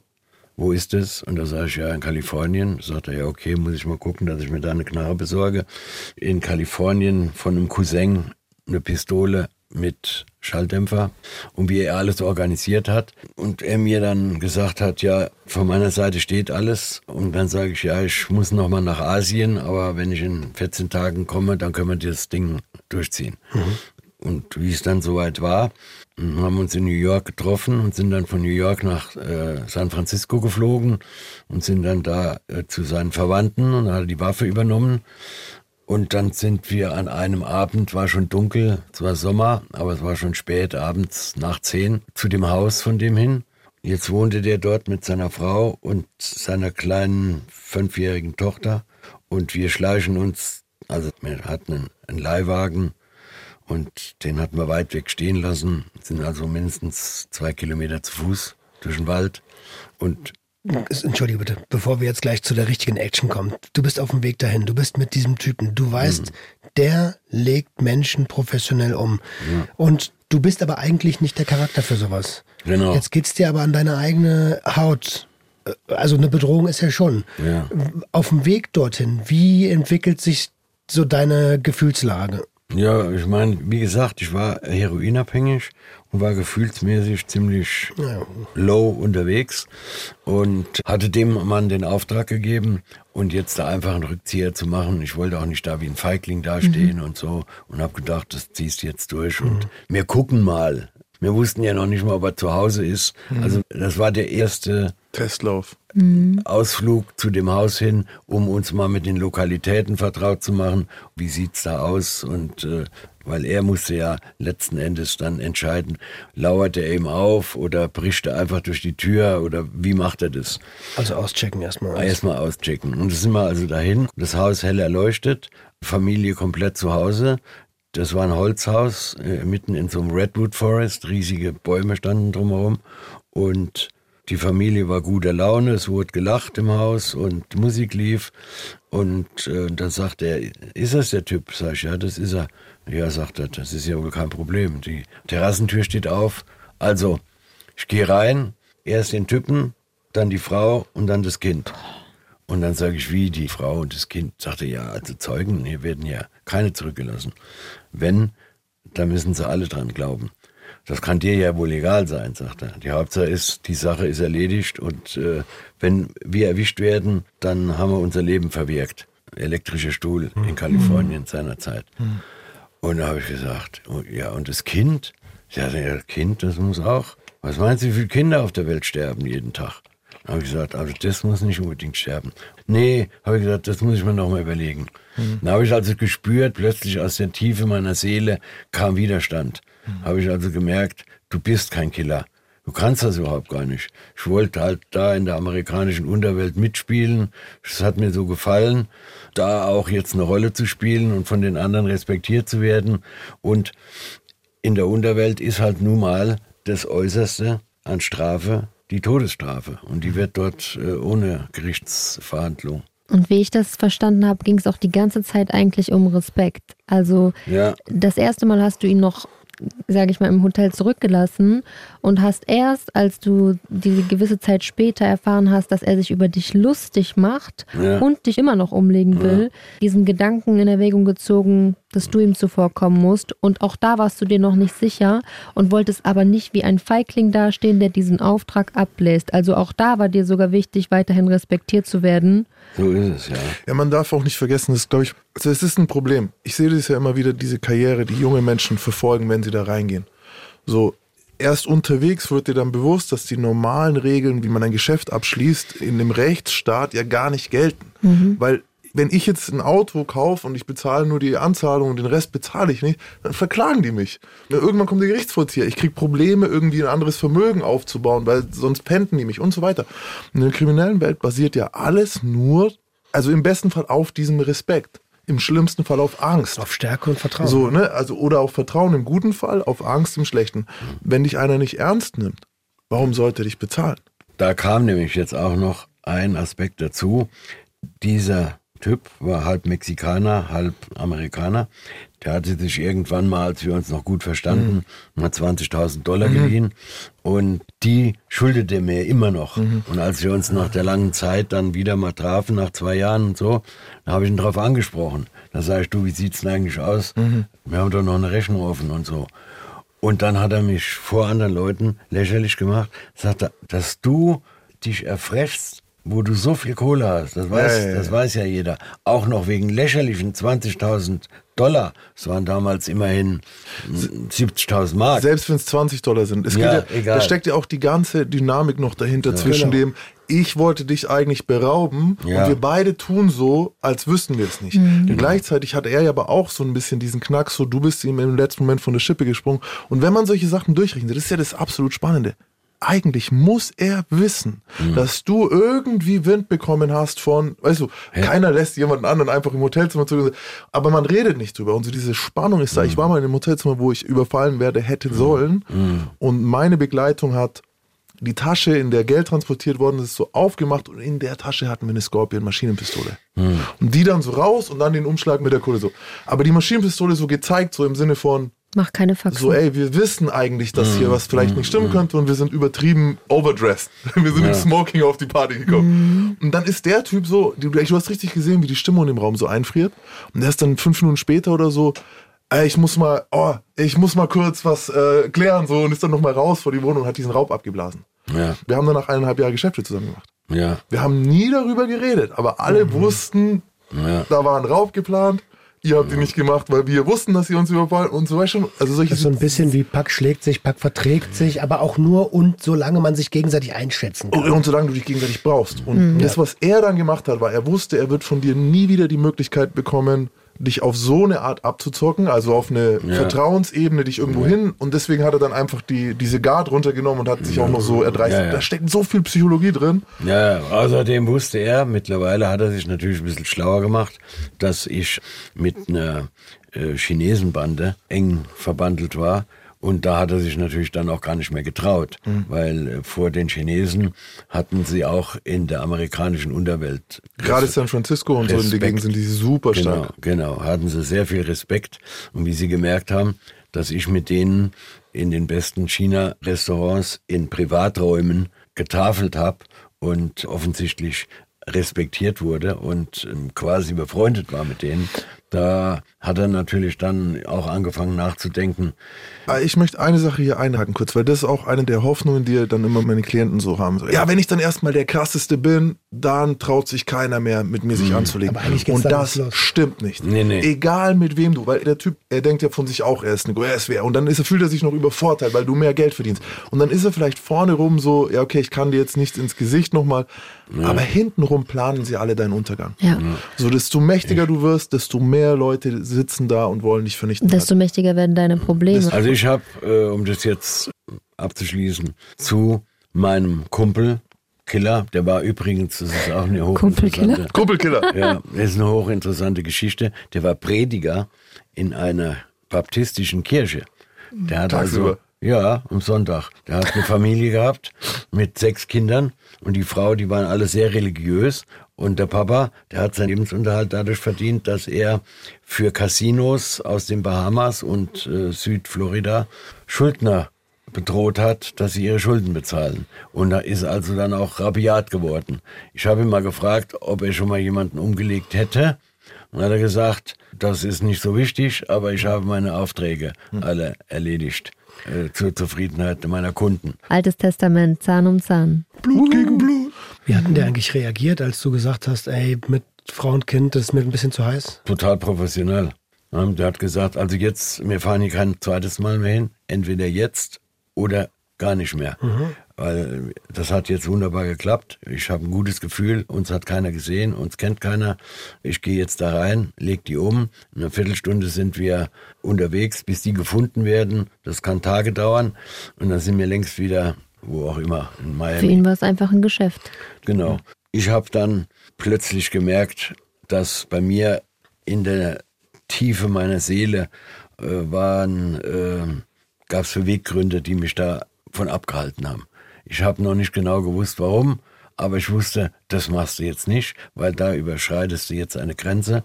B: Wo ist es? Und da sage ich, ja, in Kalifornien. Sagt er, ja, okay, muss ich mal gucken, dass ich mir da eine Knarre besorge. In Kalifornien von einem Cousin eine Pistole mit Schalldämpfer und wie er alles organisiert hat. Und er mir dann gesagt hat, ja, von meiner Seite steht alles. Und dann sage ich, ja, ich muss noch mal nach Asien, aber wenn ich in 14 Tagen komme, dann können wir das Ding durchziehen. Und wie es dann soweit war, haben wir uns in New York getroffen und sind dann von New York nach äh, San Francisco geflogen und sind dann da äh, zu seinen Verwandten und hat die Waffe übernommen. Und dann sind wir an einem Abend, war schon dunkel, es war Sommer, aber es war schon spät, abends nach zehn, zu dem Haus von dem hin. Jetzt wohnte der dort mit seiner Frau und seiner kleinen fünfjährigen Tochter. Und wir schleichen uns, also wir hatten einen, einen Leihwagen und den hatten wir weit weg stehen lassen, sind also mindestens zwei Kilometer zu Fuß durch den Wald. Und
F: Entschuldige bitte, bevor wir jetzt gleich zu der richtigen Action kommen. Du bist auf dem Weg dahin, du bist mit diesem Typen. Du weißt, der legt Menschen professionell um. Und du bist aber eigentlich nicht der Charakter für sowas.
B: Genau.
F: Jetzt geht's dir aber an deine eigene Haut. Also eine Bedrohung ist ja schon.
B: Ja.
F: Auf dem Weg dorthin, wie entwickelt sich so deine Gefühlslage?
B: Ja, ich meine, wie gesagt, ich war heroinabhängig und war gefühlsmäßig ziemlich low unterwegs und hatte dem Mann den Auftrag gegeben und jetzt da einfach einen Rückzieher zu machen. Ich wollte auch nicht da wie ein Feigling dastehen und so und habe gedacht, das ziehst du jetzt durch und wir gucken mal. Wir wussten ja noch nicht mal, ob er zu Hause ist. Also das war der erste
E: Testlauf.
B: Ausflug zu dem Haus hin, um uns mal mit den Lokalitäten vertraut zu machen. Wie sieht's da aus? Und äh, weil er musste ja letzten Endes dann entscheiden, lauert er ihm auf oder bricht er einfach durch die Tür oder wie macht er das?
F: Also auschecken erstmal.
B: Erstmal auschecken. Und das sind wir also dahin. Das Haus hell erleuchtet, Familie komplett zu Hause. Das war ein Holzhaus äh, mitten in so einem Redwood Forest. Riesige Bäume standen drumherum. Und die Familie war guter Laune. Es wurde gelacht im Haus und Musik lief. Und äh, dann sagt er, ist das der Typ? Sag ich, ja, das ist er. Ja, sagt er, das ist ja wohl kein Problem. Die Terrassentür steht auf. Also, ich gehe rein, erst den Typen, dann die Frau und dann das Kind. Und dann sage ich, wie die Frau und das Kind. Sagte, ja, also Zeugen, hier werden ja keine zurückgelassen. Wenn, dann müssen sie alle dran glauben. Das kann dir ja wohl egal sein, sagt er. Die Hauptsache ist, die Sache ist erledigt und äh, wenn wir erwischt werden, dann haben wir unser Leben verwirkt. Elektrischer Stuhl in Kalifornien seinerzeit. Und da habe ich gesagt, oh, ja, und das Kind? Ja, das Kind, das muss auch. Was meinst du, wie viele Kinder auf der Welt sterben jeden Tag? Da habe ich gesagt, also das muss nicht unbedingt sterben. Nee, habe ich gesagt, das muss ich mir noch mal überlegen. Dann habe ich also gespürt, plötzlich aus der Tiefe meiner Seele kam Widerstand. Habe ich also gemerkt, du bist kein Killer. Du kannst das überhaupt gar nicht. Ich wollte halt da in der amerikanischen Unterwelt mitspielen. Es hat mir so gefallen, da auch jetzt eine Rolle zu spielen und von den anderen respektiert zu werden. Und in der Unterwelt ist halt nun mal das Äußerste an Strafe die Todesstrafe. Und die wird dort äh, ohne Gerichtsverhandlung.
D: Und wie ich das verstanden habe, ging es auch die ganze Zeit eigentlich um Respekt. Also
B: Ja,
D: das erste Mal hast du ihn noch, sage ich mal, im Hotel zurückgelassen und hast erst, als du diese gewisse Zeit später erfahren hast, dass er sich über dich lustig macht
B: Ja.
D: und dich immer noch umlegen will, diesen Gedanken in Erwägung gezogen, dass du ihm zuvorkommen musst. Und auch da warst du dir noch nicht sicher und wolltest aber nicht wie ein Feigling dastehen, der diesen Auftrag abbläst. Also auch da war dir sogar wichtig, weiterhin respektiert zu werden.
B: so ist es, ja.
E: Ja, man darf auch nicht vergessen, das ist, glaube ich, also es ist ein Problem. Ich sehe das ja immer wieder, diese Karriere, die junge Menschen verfolgen, wenn sie da reingehen. So, erst unterwegs wird dir dann bewusst, dass die normalen Regeln, wie man ein Geschäft abschließt, in dem Rechtsstaat ja gar nicht gelten. Weil wenn ich jetzt ein Auto kaufe und ich bezahle nur die Anzahlung und den Rest bezahle ich nicht, dann verklagen die mich. Irgendwann kommt der Gerichtsvollzieher. Ich kriege Probleme, irgendwie ein anderes Vermögen aufzubauen, weil sonst penten die mich und so weiter. In der kriminellen Welt basiert ja alles nur, also im besten Fall auf diesem Respekt. Im schlimmsten Fall auf Angst.
F: Auf Stärke und Vertrauen.
E: So, ne? Also, oder auf Vertrauen im guten Fall, auf Angst im schlechten. Wenn dich einer nicht ernst nimmt, warum sollte er dich bezahlen?
B: Da kam nämlich jetzt auch noch ein Aspekt dazu. Dieser Typ war halb Mexikaner, halb Amerikaner. Der hatte sich irgendwann mal, als wir uns noch gut verstanden,
E: Mhm.
B: mal 20.000 Dollar geliehen. Und die schuldete mir immer noch.
E: Mhm.
B: Und als wir uns nach der langen Zeit dann wieder mal trafen, nach zwei Jahren und so, da habe ich ihn drauf angesprochen. Da sage ich, du, wie sieht's denn eigentlich aus?
E: Mhm.
B: Wir haben doch noch eine Rechnung offen und so. Und dann hat er mich vor anderen Leuten lächerlich gemacht, sagte, dass du dich erfrechst, wo du so viel Kohle hast. Das weiß,
E: Ja, ja, ja.
B: das weiß ja jeder. Auch noch wegen lächerlichen 20.000 Dollar. Es waren damals immerhin mm, 70.000 Mark.
E: Selbst wenn es 20 Dollar sind. Es
B: Ja,
E: geht ja,
B: egal.
E: Da steckt ja auch die ganze Dynamik noch dahinter zwischen
F: Genau.
E: dem, ich wollte dich eigentlich berauben
B: Ja.
E: und wir beide tun so, als wüssten wir es nicht. Gleichzeitig hat er ja aber auch so ein bisschen diesen Knack, so du bist ihm im letzten Moment von der Schippe gesprungen. Und wenn man solche Sachen durchrechnet, das ist ja das absolut Spannende. Eigentlich muss er wissen,
B: Mhm.
E: dass du irgendwie Wind bekommen hast von, weißt du, keiner lässt jemanden anderen einfach im Hotelzimmer zu, aber man redet nicht drüber. Und so diese Spannung ist da.
B: Mhm.
E: Ich war mal in einem Hotelzimmer, wo ich überfallen werde, hätte sollen. Und meine Begleitung hat die Tasche, in der Geld transportiert worden ist, so aufgemacht und in der Tasche hatten wir eine Scorpion Maschinenpistole. Und die dann so raus und dann den Umschlag mit der Kohle so. Aber die Maschinenpistole so gezeigt, so im Sinne von,
D: Mach keine Faxen.
E: so, ey, wir wissen eigentlich, dass hier was vielleicht nicht stimmen könnte und wir sind übertrieben overdressed. <laughs> Wir sind im Smoking auf die Party gekommen. Und dann ist der Typ so, du, du hast richtig gesehen, wie die Stimmung im Raum so einfriert. Und der ist dann fünf Minuten später oder so, ey, ich muss mal, oh, ich muss mal kurz was äh, klären, so, und ist dann nochmal raus vor die Wohnung und hat diesen Raub abgeblasen.
B: Ja,
E: Wir haben danach eineinhalb Jahre Geschäfte zusammen gemacht.
B: ja,
E: Wir haben nie darüber geredet, aber alle wussten,
B: ja.
E: da war ein Raub geplant. Ihr habt ihn nicht gemacht, weil wir wussten, dass ihr uns überfallen und so weiter schon. Also solche
F: Das ist so ein bisschen wie Pack schlägt sich, Pack verträgt sich, aber auch nur und solange man sich gegenseitig einschätzen kann.
E: Und, und solange du dich gegenseitig brauchst. Und das, was er dann gemacht hat, war, er wusste, er wird von dir nie wieder die Möglichkeit bekommen, dich auf so eine Art abzuzocken, also auf eine Vertrauensebene, dich irgendwo hin. Und deswegen hat er dann einfach die, diese Guard runtergenommen und hat sich auch noch so erdreistet.
B: Ja, ja.
E: Da steckt so viel Psychologie drin.
B: Ja, außerdem wusste er, mittlerweile hat er sich natürlich ein bisschen schlauer gemacht, dass ich mit einer äh, Chinesenbande eng verbandelt war. Und da hat er sich natürlich dann auch gar nicht mehr getraut, weil äh, vor den Chinesen hatten sie auch in der amerikanischen Unterwelt
E: Gerade San Francisco und so in der
B: Respekt.
E: Gegend sind die super
B: Genau,
E: stark.
B: genau. Hatten sie sehr viel Respekt. Und wie sie gemerkt haben, dass ich mit denen in den besten China-Restaurants in Privaträumen getafelt habe und offensichtlich respektiert wurde und ähm, quasi befreundet war mit denen, da hat er natürlich dann auch angefangen nachzudenken.
E: Ah, Ich möchte eine Sache hier einhaken kurz, weil das ist auch eine der Hoffnungen, die dann immer meine Klienten so haben. Ja, wenn ich dann erstmal der krasseste bin, dann traut sich keiner mehr mit mir sich anzulegen.
F: Eigentlich geht's
E: Und das
F: los.
E: stimmt nicht.
B: Nee, nee.
E: Egal mit wem du, weil der Typ, er denkt ja von sich auch, er ist eine er ist wer. Und dann ist er, fühlt er sich noch übervorteilt, weil du mehr Geld verdienst. Und dann ist er vielleicht vorne rum so, ja, okay, ich kann dir jetzt nichts ins Gesicht nochmal. Aber hintenrum planen sie alle deinen Untergang.
D: Ja.
E: So, desto mächtiger du wirst, desto mehr Leute sitzen da und wollen dich vernichten.
D: Desto mächtiger werden deine Probleme.
B: Also ich habe, äh, um das jetzt abzuschließen, zu meinem Kumpel Killer, der war übrigens, das ist auch eine hochinteressante,
E: Kumpelkiller.
B: ja, das ist eine hochinteressante Geschichte. Der war Prediger in einer baptistischen Kirche. Der hat also, ja, am Sonntag. Der hat eine Familie gehabt mit sechs Kindern und die Frau, die waren alle sehr religiös. Und der Papa, der hat seinen Lebensunterhalt dadurch verdient, dass er für Casinos aus den Bahamas und äh, Südflorida Schuldner bedroht hat, dass sie ihre Schulden bezahlen. Und da ist also dann auch rabiat geworden. Ich habe ihn mal gefragt, ob er schon mal jemanden umgelegt hätte. Und hat er gesagt, das ist nicht so wichtig, aber ich habe meine Aufträge alle erledigt äh, zur Zufriedenheit meiner Kunden.
D: Altes Testament, Zahn um Zahn.
E: Blut gegen Blut.
F: Wie hat denn der eigentlich reagiert, als du gesagt hast, ey, mit Frau und Kind, das ist mir ein bisschen zu heiß?
B: Total professionell. Der hat gesagt, also jetzt, wir fahren hier kein zweites Mal mehr hin, entweder jetzt oder gar nicht mehr. weil das hat jetzt wunderbar geklappt. Ich habe ein gutes Gefühl, uns hat keiner gesehen, uns kennt keiner. Ich gehe jetzt da rein, leg die um. In einer Viertelstunde sind wir unterwegs, bis die gefunden werden. Das kann Tage dauern und dann sind wir längst wieder, wo auch immer, in Miami.
D: Für ihn war es einfach ein Geschäft.
B: Genau. Ich habe dann plötzlich gemerkt, dass bei mir in der Tiefe meiner Seele äh, waren, äh, gab es Beweggründe, die mich davon abgehalten haben. Ich habe noch nicht genau gewusst, warum, aber ich wusste, das machst du jetzt nicht, weil da überschreitest du jetzt eine Grenze.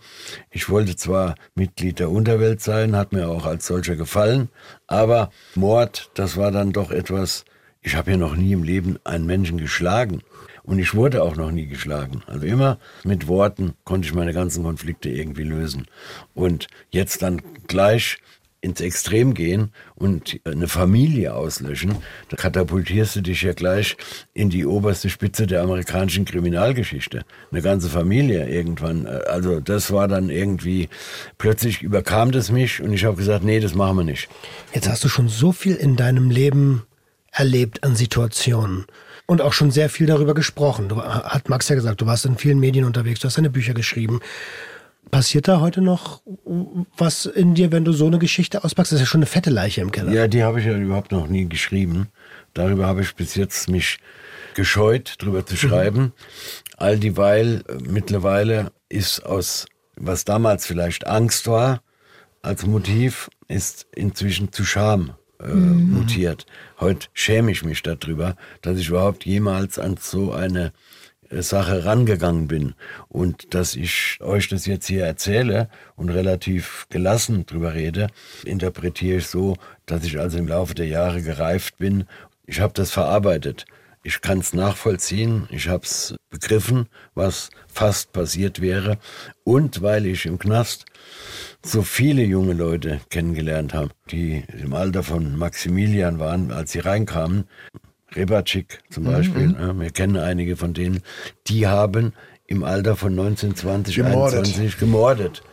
B: Ich wollte zwar Mitglied der Unterwelt sein, hat mir auch als solcher gefallen, aber Mord, das war dann doch etwas, ich habe ja noch nie im Leben einen Menschen geschlagen. Und ich wurde auch noch nie geschlagen. Also immer mit Worten konnte ich meine ganzen Konflikte irgendwie lösen. Und jetzt dann gleich ins Extrem gehen und eine Familie auslöschen, da katapultierst du dich ja gleich in die oberste Spitze der amerikanischen Kriminalgeschichte. Eine ganze Familie irgendwann. Also das war dann irgendwie, plötzlich überkam das mich und ich habe gesagt, nee, das machen wir nicht.
F: Jetzt hast du schon so viel in deinem Leben erlebt an Situationen und auch schon sehr viel darüber gesprochen. Du, hat Max ja gesagt, du warst in vielen Medien unterwegs, du hast deine Bücher geschrieben. Passiert da heute noch was in dir, wenn du so eine Geschichte auspackst? Das ist ja schon eine fette Leiche im Keller.
B: Ja, die habe ich ja überhaupt noch nie geschrieben. Darüber habe ich bis jetzt mich gescheut, drüber zu schreiben. Mhm. All dieweil, äh, mittlerweile ist aus, was damals vielleicht Angst war, als Motiv, ist inzwischen zu Scham äh, mhm. mutiert. Heute schäme ich mich darüber, dass ich überhaupt jemals an so eine Sache rangegangen bin und dass ich euch das jetzt hier erzähle und relativ gelassen drüber rede, interpretiere ich so, dass ich also im Laufe der Jahre gereift bin. Ich habe das verarbeitet. Ich kann es nachvollziehen, ich habe es begriffen, was fast passiert wäre. Und weil ich im Knast so viele junge Leute kennengelernt habe, die im Alter von Maximilian waren, als sie reinkamen, Rebacik zum Beispiel, mhm. ja, wir kennen einige von denen, die haben im Alter von 19, 20, gemordet. 21 gemordet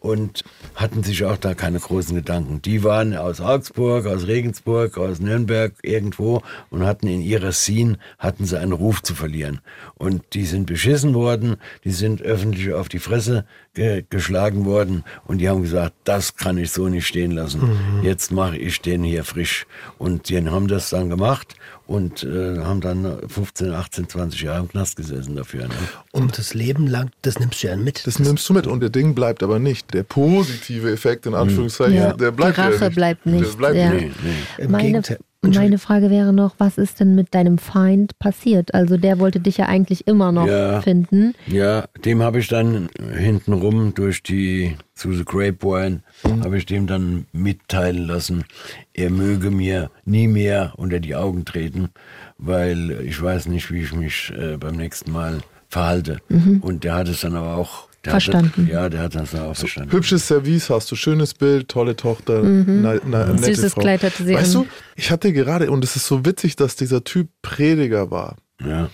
B: und hatten sich auch da keine großen Gedanken. Die waren aus Augsburg, aus Regensburg, aus Nürnberg irgendwo und hatten in ihrer Scene hatten sie einen Ruf zu verlieren. Und die sind beschissen worden, die sind öffentlich auf die Fresse ge geschlagen worden und die haben gesagt, das kann ich so nicht stehen lassen. Mhm. Jetzt mache ich den hier frisch. Und die haben das dann gemacht und äh, haben dann 15, 18, 20 Jahre im Knast gesessen dafür. Ne?
F: Und das Leben lang, das nimmst du ja mit.
E: Das, das nimmst du mit und der Ding bleibt aber nicht. Der positive Effekt in Anführungszeichen, ja. der bleibt
D: Die Rache
E: nicht.
D: bleibt nicht. Der bleibt
E: ja.
D: nicht. Nee, nee. Meine, meine Frage wäre noch, was ist denn mit deinem Feind passiert? Also der wollte dich ja eigentlich immer noch ja, finden.
B: Ja, dem habe ich dann hintenrum durch die zu The Grapevine, mhm. habe ich dem dann mitteilen lassen, er möge mir nie mehr unter die Augen treten, weil ich weiß nicht, wie ich mich äh, beim nächsten Mal verhalte. Mhm. Und der hat es dann aber auch
D: verstanden.
B: Hat, ja, der hat das auch verstanden.
E: Hübsches Service hast du, schönes Bild, tolle Tochter, mhm. na, na, nette
D: Süßes
E: Frau.
D: Kleid hatte sie
E: Weißt an. du, ich hatte gerade, und es ist so witzig, dass dieser Typ Prediger war.
B: Ja.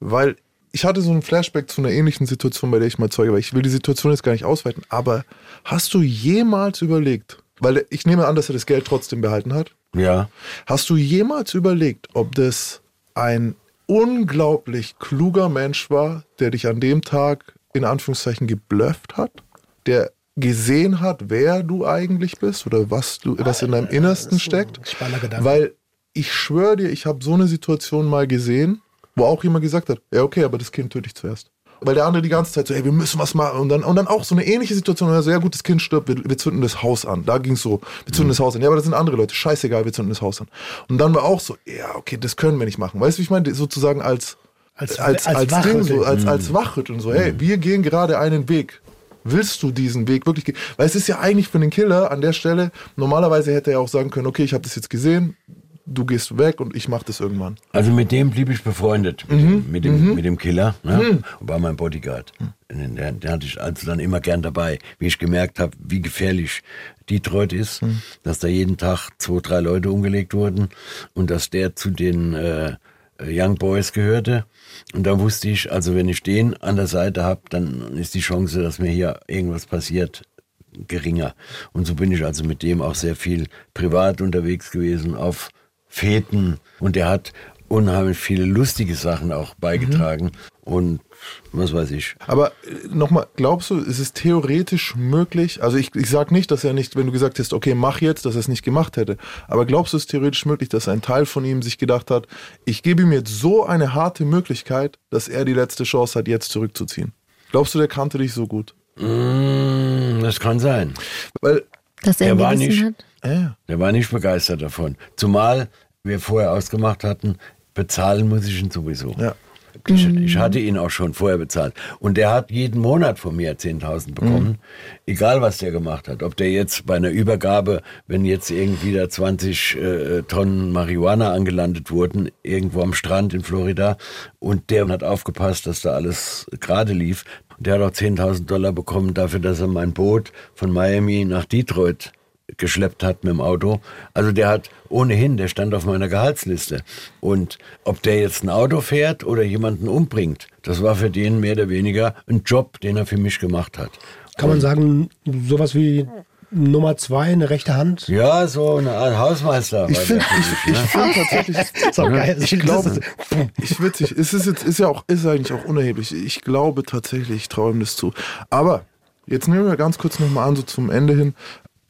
E: Weil ich hatte so ein Flashback zu einer ähnlichen Situation, bei der ich mal Zeuge war. Ich will die Situation jetzt gar nicht ausweiten, aber hast du jemals überlegt, weil ich nehme an, dass er das Geld trotzdem behalten hat?
B: Ja.
E: Hast du jemals überlegt, ob das ein unglaublich kluger Mensch war, der dich an dem Tag in Anführungszeichen geblufft hat, der gesehen hat, wer du eigentlich bist oder was du, was in deinem Innersten steckt. Weil ich schwöre dir, ich habe so eine Situation mal gesehen, wo auch jemand gesagt hat, ja okay, aber das Kind töte ich zuerst. Weil der andere die ganze Zeit so, ey, wir müssen was machen. Und dann, und dann auch so eine ähnliche Situation, also, ja gut, das Kind stirbt, wir, wir zünden das Haus an. Da ging es so, wir zünden mhm. das Haus an. Ja, aber das sind andere Leute, scheißegal, wir zünden das Haus an. Und dann war auch so, ja, okay, das können wir nicht machen. Weißt du, wie ich meine? Sozusagen als, als, als, als, als Ding, so, als, als mhm. Wachrütteln, so, hey, mhm. wir gehen gerade einen Weg. Willst du diesen Weg wirklich gehen? Weil es ist ja eigentlich für den Killer an der Stelle, normalerweise hätte er auch sagen können, okay, ich habe das jetzt gesehen, du gehst weg und ich mache das irgendwann.
B: Also mit dem blieb ich befreundet, mit, mhm. dem, mit, dem, mhm. mit dem Killer, ne? mhm. war mein Bodyguard. Mhm. Den, den, hatte ich also dann immer gern dabei, wie ich gemerkt habe, wie gefährlich Detroit ist, mhm. dass da jeden Tag zwei, drei Leute umgelegt wurden und dass der zu den äh, Young Boys gehörte. Und da wusste ich, also wenn ich den an der Seite habe, dann ist die Chance, dass mir hier irgendwas passiert, geringer. Und so bin ich also mit dem auch sehr viel privat unterwegs gewesen, auf Feten. Und er hat unheimlich viele lustige Sachen auch beigetragen. Und was weiß ich.
E: Aber nochmal, glaubst du, ist es theoretisch möglich? Also ich, ich sage nicht, dass er nicht, wenn du gesagt hast, okay, mach jetzt, dass er es nicht gemacht hätte. Aber glaubst du, es ist theoretisch möglich, dass ein Teil von ihm sich gedacht hat, ich gebe ihm jetzt so eine harte Möglichkeit, dass er die letzte Chance hat, jetzt zurückzuziehen? Glaubst du, der kannte dich so gut?
B: Mm, das kann sein.
E: Weil
D: Dass er
B: Er war nicht-
D: hat?
E: äh,
B: Der war nicht begeistert davon. Zumal wir vorher ausgemacht hatten, bezahlen muss ich ihn sowieso.
E: ja.
B: Ich, ich hatte ihn auch schon vorher bezahlt. Und der hat jeden Monat von mir 10.000 bekommen, egal was der gemacht hat. Ob der jetzt bei einer Übergabe, wenn jetzt irgendwie da 20 äh, Tonnen Marihuana angelandet wurden, irgendwo am Strand in Florida, und der hat aufgepasst, dass da alles gerade lief. Der hat auch 10.000 Dollar bekommen dafür, dass er mein Boot von Miami nach Detroit geschleppt hat mit dem Auto. Also der hat ohnehin, der stand auf meiner Gehaltsliste. Und ob der jetzt ein Auto fährt oder jemanden umbringt, das war für den mehr oder weniger ein Job, den er für mich gemacht hat.
F: Kann man sagen, sowas wie Nummer zwei, eine rechte Hand?
B: Ja, so eine Art Hausmeister.
E: Ich finde ich, ich
B: ne?
E: find tatsächlich, <laughs>
F: ist auch geil.
E: ich glaube, ich witzig, es ist jetzt, ist ja auch, ist eigentlich auch unerheblich. Ich glaube tatsächlich, ich traue ihm das zu. Aber jetzt nehmen wir ganz kurz nochmal an, so zum Ende hin.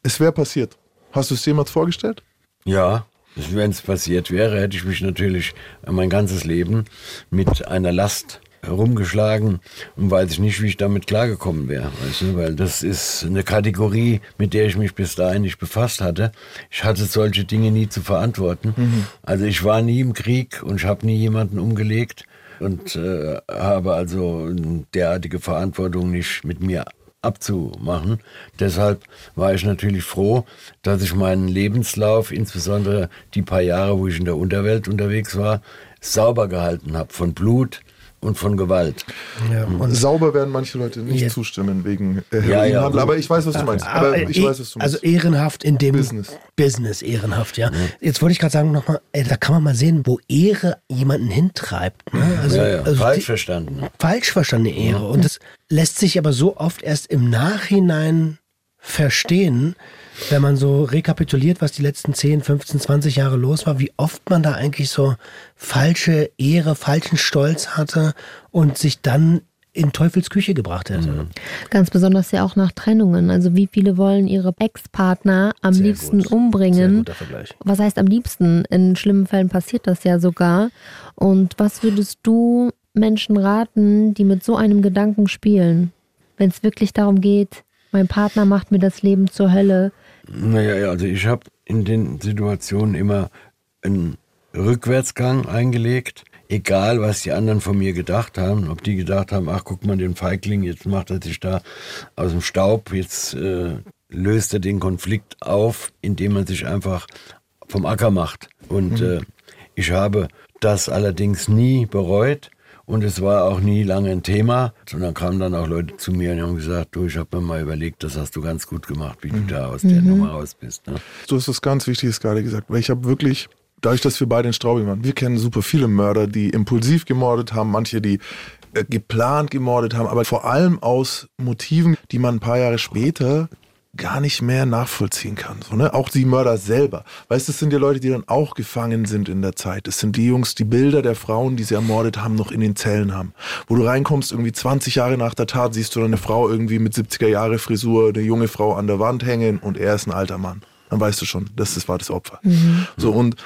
E: Es wäre passiert. Hast du es jemals vorgestellt?
B: Ja, wenn es passiert wäre, hätte ich mich natürlich mein ganzes Leben mit einer Last herumgeschlagen und weiß ich nicht, wie ich damit klargekommen wäre. Weißt du? Weil das ist eine Kategorie, mit der ich mich bis dahin nicht befasst hatte. Ich hatte solche Dinge nie zu verantworten. Also ich war nie im Krieg und ich habe nie jemanden umgelegt und äh, habe also derartige Verantwortung nicht mit mir abzumachen. Deshalb war ich natürlich froh, dass ich meinen Lebenslauf, insbesondere die paar Jahre, wo ich in der Unterwelt unterwegs war, sauber gehalten habe von Blut und von Gewalt.
F: Ja, und
E: Sauber werden manche Leute nicht
F: Ja.
E: zustimmen wegen äh,
B: Ja, ja, also-
E: aber ich weiß, was du meinst. Aber
F: Aber
E: ich
F: eh-
E: weiß, was du
F: also
E: meinst.
F: ehrenhaft in dem
E: Business.
F: Business ehrenhaft, ja. Jetzt wollte ich gerade sagen nochmal, da kann man mal sehen, wo Ehre jemanden hintreibt. Ne? Also,
B: Ja, ja,
F: also
B: falsch
F: die-
B: verstanden.
F: falsch verstandene Ehre. Und das lässt sich aber so oft erst im Nachhinein verstehen, wenn man so rekapituliert, was die letzten 10, 15, 20 Jahre los war, wie oft man da eigentlich so falsche Ehre, falschen Stolz hatte und sich dann in Teufels Küche gebracht hätte.
D: Ganz besonders ja auch nach Trennungen. Also wie viele wollen ihre Ex-Partner am
F: Sehr
D: liebsten
F: gut. Sehr
D: umbringen?
F: guter Vergleich.
D: Was heißt am liebsten? In schlimmen Fällen passiert das ja sogar. Und was würdest du Menschen raten, die mit so einem Gedanken spielen? Wenn es wirklich darum geht, mein Partner macht mir das Leben zur Hölle.
B: Naja, ja, also ich habe in den Situationen immer einen Rückwärtsgang eingelegt, egal was die anderen von mir gedacht haben. Ob die gedacht haben, ach guck mal, den Feigling, jetzt macht er sich da aus dem Staub, jetzt äh, löst er den Konflikt auf, indem man sich einfach vom Acker macht. Und äh, ich habe das allerdings nie bereut. Und es war auch nie lange ein Thema. Und dann kamen dann auch Leute zu mir und haben gesagt, du, ich habe mir mal überlegt, das hast du ganz gut gemacht, wie du da aus der Nummer raus bist. Ne?
E: Du hast was ganz Wichtiges gerade gesagt, weil ich habe wirklich, dadurch, dass wir beide in Straubing waren, wir kennen super viele Mörder, die impulsiv gemordet haben, manche, die äh, geplant gemordet haben, aber vor allem aus Motiven, die man ein paar Jahre später gar nicht mehr nachvollziehen kann. So, ne? Auch die Mörder selber. Weißt du, das sind ja Leute, die dann auch gefangen sind in der Zeit. Das sind die Jungs, die Bilder der Frauen, die sie ermordet haben, noch in den Zellen haben. Wo du reinkommst, irgendwie 20 Jahre nach der Tat, siehst du dann eine Frau irgendwie mit 70er Jahre Frisur, eine junge Frau an der Wand hängen und er ist ein alter Mann. Dann weißt du schon, das, das war das Opfer. So, und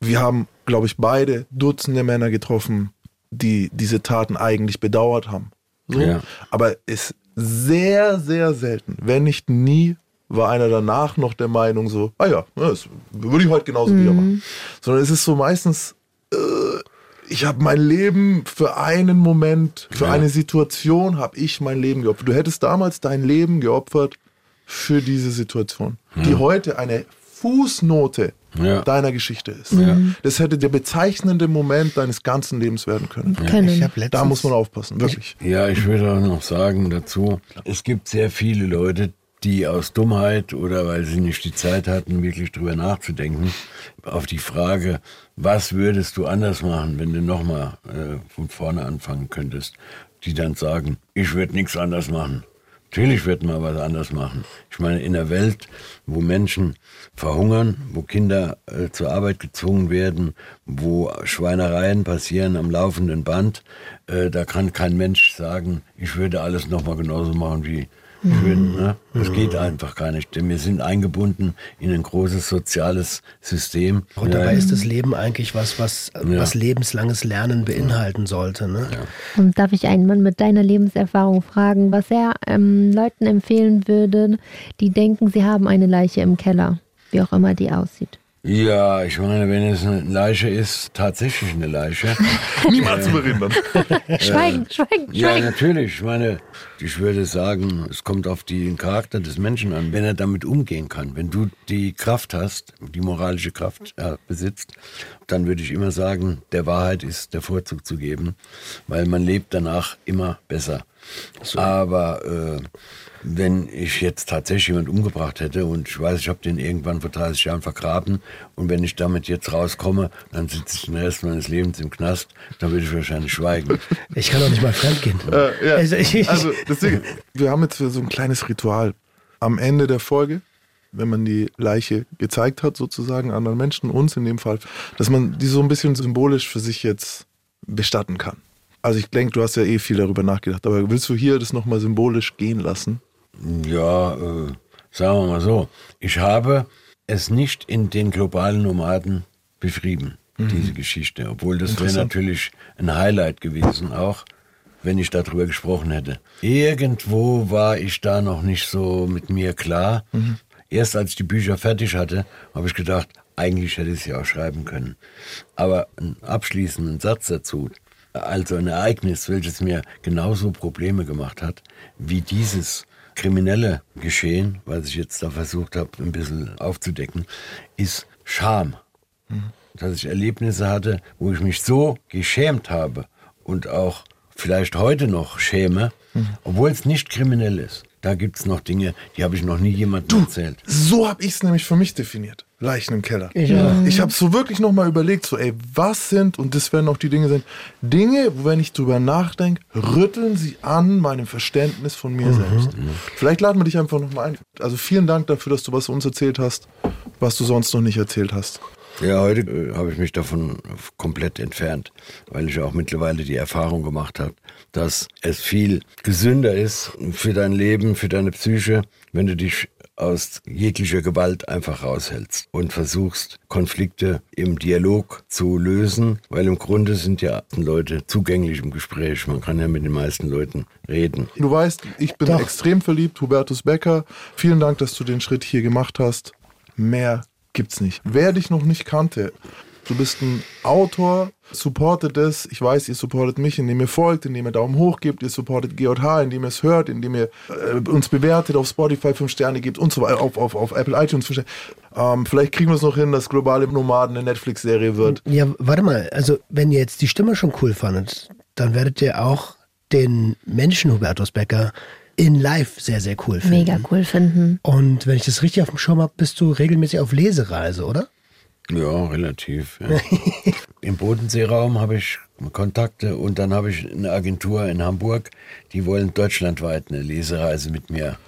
E: wir haben, glaube ich, beide Dutzende Männer getroffen, die diese Taten eigentlich bedauert haben. So.
B: Ja.
E: Aber es sehr, sehr selten, wenn nicht nie, war einer danach noch der Meinung so, ah ja, das würde ich heute genauso wieder machen. Sondern es ist so meistens, äh, ich habe mein Leben für einen Moment, für
B: Ja.
E: eine Situation habe ich mein Leben geopfert. Du hättest damals dein Leben geopfert für diese Situation, die heute eine Fußnote
B: Ja.
E: deiner Geschichte ist. Das hätte der bezeichnende Moment deines ganzen Lebens werden können.
D: Können.
F: Ich hab letztens,
E: Da muss man aufpassen, wirklich.
B: Ja, ich würde auch noch sagen dazu, es gibt sehr viele Leute, die aus Dummheit oder weil sie nicht die Zeit hatten, wirklich drüber nachzudenken, auf die Frage, was würdest du anders machen, wenn du nochmal äh, von vorne anfangen könntest, die dann sagen, ich würde nichts anders machen. Natürlich wird man was anders machen. Ich meine, in einer Welt, wo Menschen verhungern, wo Kinder äh, zur Arbeit gezwungen werden, wo Schweinereien passieren am laufenden Band, äh, da kann kein Mensch sagen, ich würde alles nochmal genauso machen wie Schön, ne? Das geht einfach gar nicht. Denn wir sind eingebunden in ein großes soziales System.
F: Und dabei ist das Leben eigentlich was, was, ja. was lebenslanges Lernen beinhalten sollte. Ne? Ja.
D: Und darf ich einen Mann mit deiner Lebenserfahrung fragen, was er ähm, Leuten empfehlen würde, die denken, sie haben eine Leiche im Keller, wie auch immer die aussieht?
B: Ja, ich meine, wenn es eine Leiche ist, tatsächlich eine Leiche. <laughs>
E: Niemals zu behindern. <laughs>
D: schweigen, schweigen,
B: Ja, schweigen. natürlich. Ich meine, ich würde sagen, es kommt auf den Charakter des Menschen an, wenn er damit umgehen kann. Wenn du die Kraft hast, die moralische Kraft äh, besitzt, dann würde ich immer sagen, der Wahrheit ist der Vorzug zu geben, weil man lebt danach immer besser. So. Aber äh, wenn ich jetzt tatsächlich jemand umgebracht hätte und ich weiß, ich habe den irgendwann vor 30 Jahren vergraben und wenn ich damit jetzt rauskomme, dann sitze ich den Rest meines Lebens im Knast, dann würde ich wahrscheinlich schweigen.
F: Ich kann auch nicht mal fremdgehen. Äh,
E: ja. also, also deswegen, wir haben jetzt so ein kleines Ritual. Am Ende der Folge wenn man die Leiche gezeigt hat, sozusagen anderen Menschen, uns in dem Fall, dass man die so ein bisschen symbolisch für sich jetzt bestatten kann. Also ich denke, du hast ja eh viel darüber nachgedacht, aber willst du hier das nochmal symbolisch gehen lassen?
B: Ja, äh, sagen wir mal so. Ich habe es nicht in den globalen Nomaden beschrieben, mhm. diese Geschichte. Obwohl das wäre natürlich ein Highlight gewesen auch, wenn ich darüber gesprochen hätte. Irgendwo war ich da noch nicht so mit mir klar. Mhm. Erst als ich die Bücher fertig hatte, habe ich gedacht, eigentlich hätte ich sie auch schreiben können. Aber einen abschließenden Satz dazu, also ein Ereignis, welches mir genauso Probleme gemacht hat, wie dieses kriminelle Geschehen, was ich jetzt da versucht habe, ein bisschen aufzudecken, ist Scham. Mhm. Dass ich Erlebnisse hatte, wo ich mich so geschämt habe und auch vielleicht heute noch schäme, mhm. obwohl es nicht kriminell ist. Da gibt es noch Dinge, die habe ich noch nie jemandem erzählt.
E: So habe ich es nämlich für mich definiert. Leichen im Keller.
F: Ja.
E: Ich habe so wirklich nochmal überlegt, so ey, was sind, und das werden auch die Dinge sein, Dinge, wo wenn ich drüber nachdenke, rütteln sie an meinem Verständnis von mir mhm. selbst. Vielleicht laden wir dich einfach nochmal ein. Also vielen Dank dafür, dass du was uns erzählt hast, was du sonst noch nicht erzählt hast.
B: Ja, heute äh, habe ich mich davon komplett entfernt, weil ich auch mittlerweile die Erfahrung gemacht habe, dass es viel gesünder ist für dein Leben, für deine Psyche, wenn du dich aus jeglicher Gewalt einfach raushältst und versuchst, Konflikte im Dialog zu lösen, weil im Grunde sind ja Leute zugänglich im Gespräch. Man kann ja mit den meisten Leuten reden.
E: Du weißt, ich bin Doch. extrem verliebt, Hubertus Becker. Vielen Dank, dass du den Schritt hier gemacht hast. Mehr gibt's nicht. Wer dich noch nicht kannte, Du bist ein Autor, supportet es. Ich weiß, ihr supportet mich, indem ihr folgt, indem ihr Daumen hoch gebt. Ihr supportet GJH, indem ihr es hört, indem ihr äh, uns bewertet, auf Spotify 5 Sterne gebt und so weiter, auf, auf, auf Apple iTunes 5 Sterne. Ähm, vielleicht kriegen wir es noch hin, dass globale Nomaden eine Netflix-Serie wird.
F: Ja, warte mal. Also, wenn ihr jetzt die Stimme schon cool fandet, dann werdet ihr auch den Menschen Hubertus Becker in live sehr, sehr cool finden.
D: Mega cool finden.
F: Und wenn ich das richtig auf dem Schirm habe, bist du regelmäßig auf Lesereise, oder?
B: Ja, relativ. Ja. <laughs> Im Bodenseeraum habe ich Kontakte und dann habe ich eine Agentur in Hamburg, die wollen deutschlandweit eine Lesereise mit mir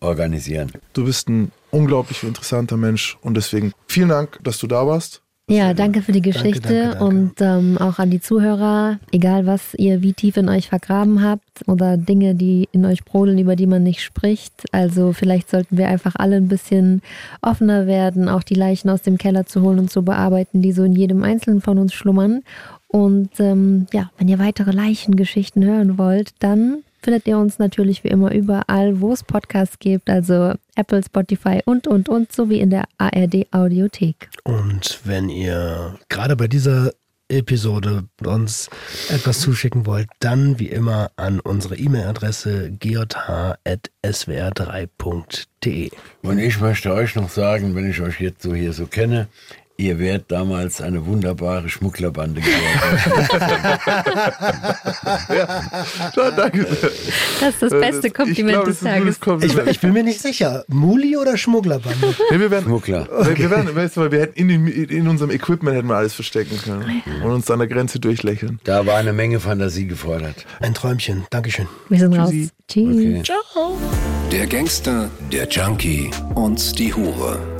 B: organisieren.
E: Du bist ein unglaublich interessanter Mensch und deswegen vielen Dank, dass du da warst.
D: Ja, danke für die Geschichte danke, danke, danke. und ähm, auch an die Zuhörer, egal was ihr wie tief in euch vergraben habt oder Dinge, die in euch brodeln, über die man nicht spricht. Also vielleicht sollten wir einfach alle ein bisschen offener werden, auch die Leichen aus dem Keller zu holen und zu bearbeiten, die so in jedem Einzelnen von uns schlummern. Und ähm, ja, wenn ihr weitere Leichengeschichten hören wollt, dann findet ihr uns natürlich wie immer überall, wo es Podcasts gibt, also Apple, Spotify und, und, und, sowie in der ARD Audiothek.
F: Und wenn ihr gerade bei dieser Episode uns etwas zuschicken wollt, dann wie immer an unsere E-Mail-Adresse gj.swr3.de.
B: Und ich möchte euch noch sagen, wenn ich euch jetzt so hier so kenne, Ihr wärt damals eine wunderbare Schmugglerbande geworden. <laughs>
E: ja, danke.
D: Das ist das beste Kompliment des Tages.
F: Ich, ich, bin mir nicht sicher. Muli oder Schmugglerbande?
E: Nee, wir werden,
B: Schmuggler.
E: Okay. Wir, werden, weißt du, wir hätten in, in, unserem Equipment hätten wir alles verstecken können und uns an der Grenze durchlächeln.
B: Da war eine Menge Fantasie gefordert.
F: Ein Träumchen. Dankeschön.
D: Wir sind Tschüssi. raus. Tschüss. Okay.
F: Ciao.
C: Der Gangster, der Junkie und die Hure.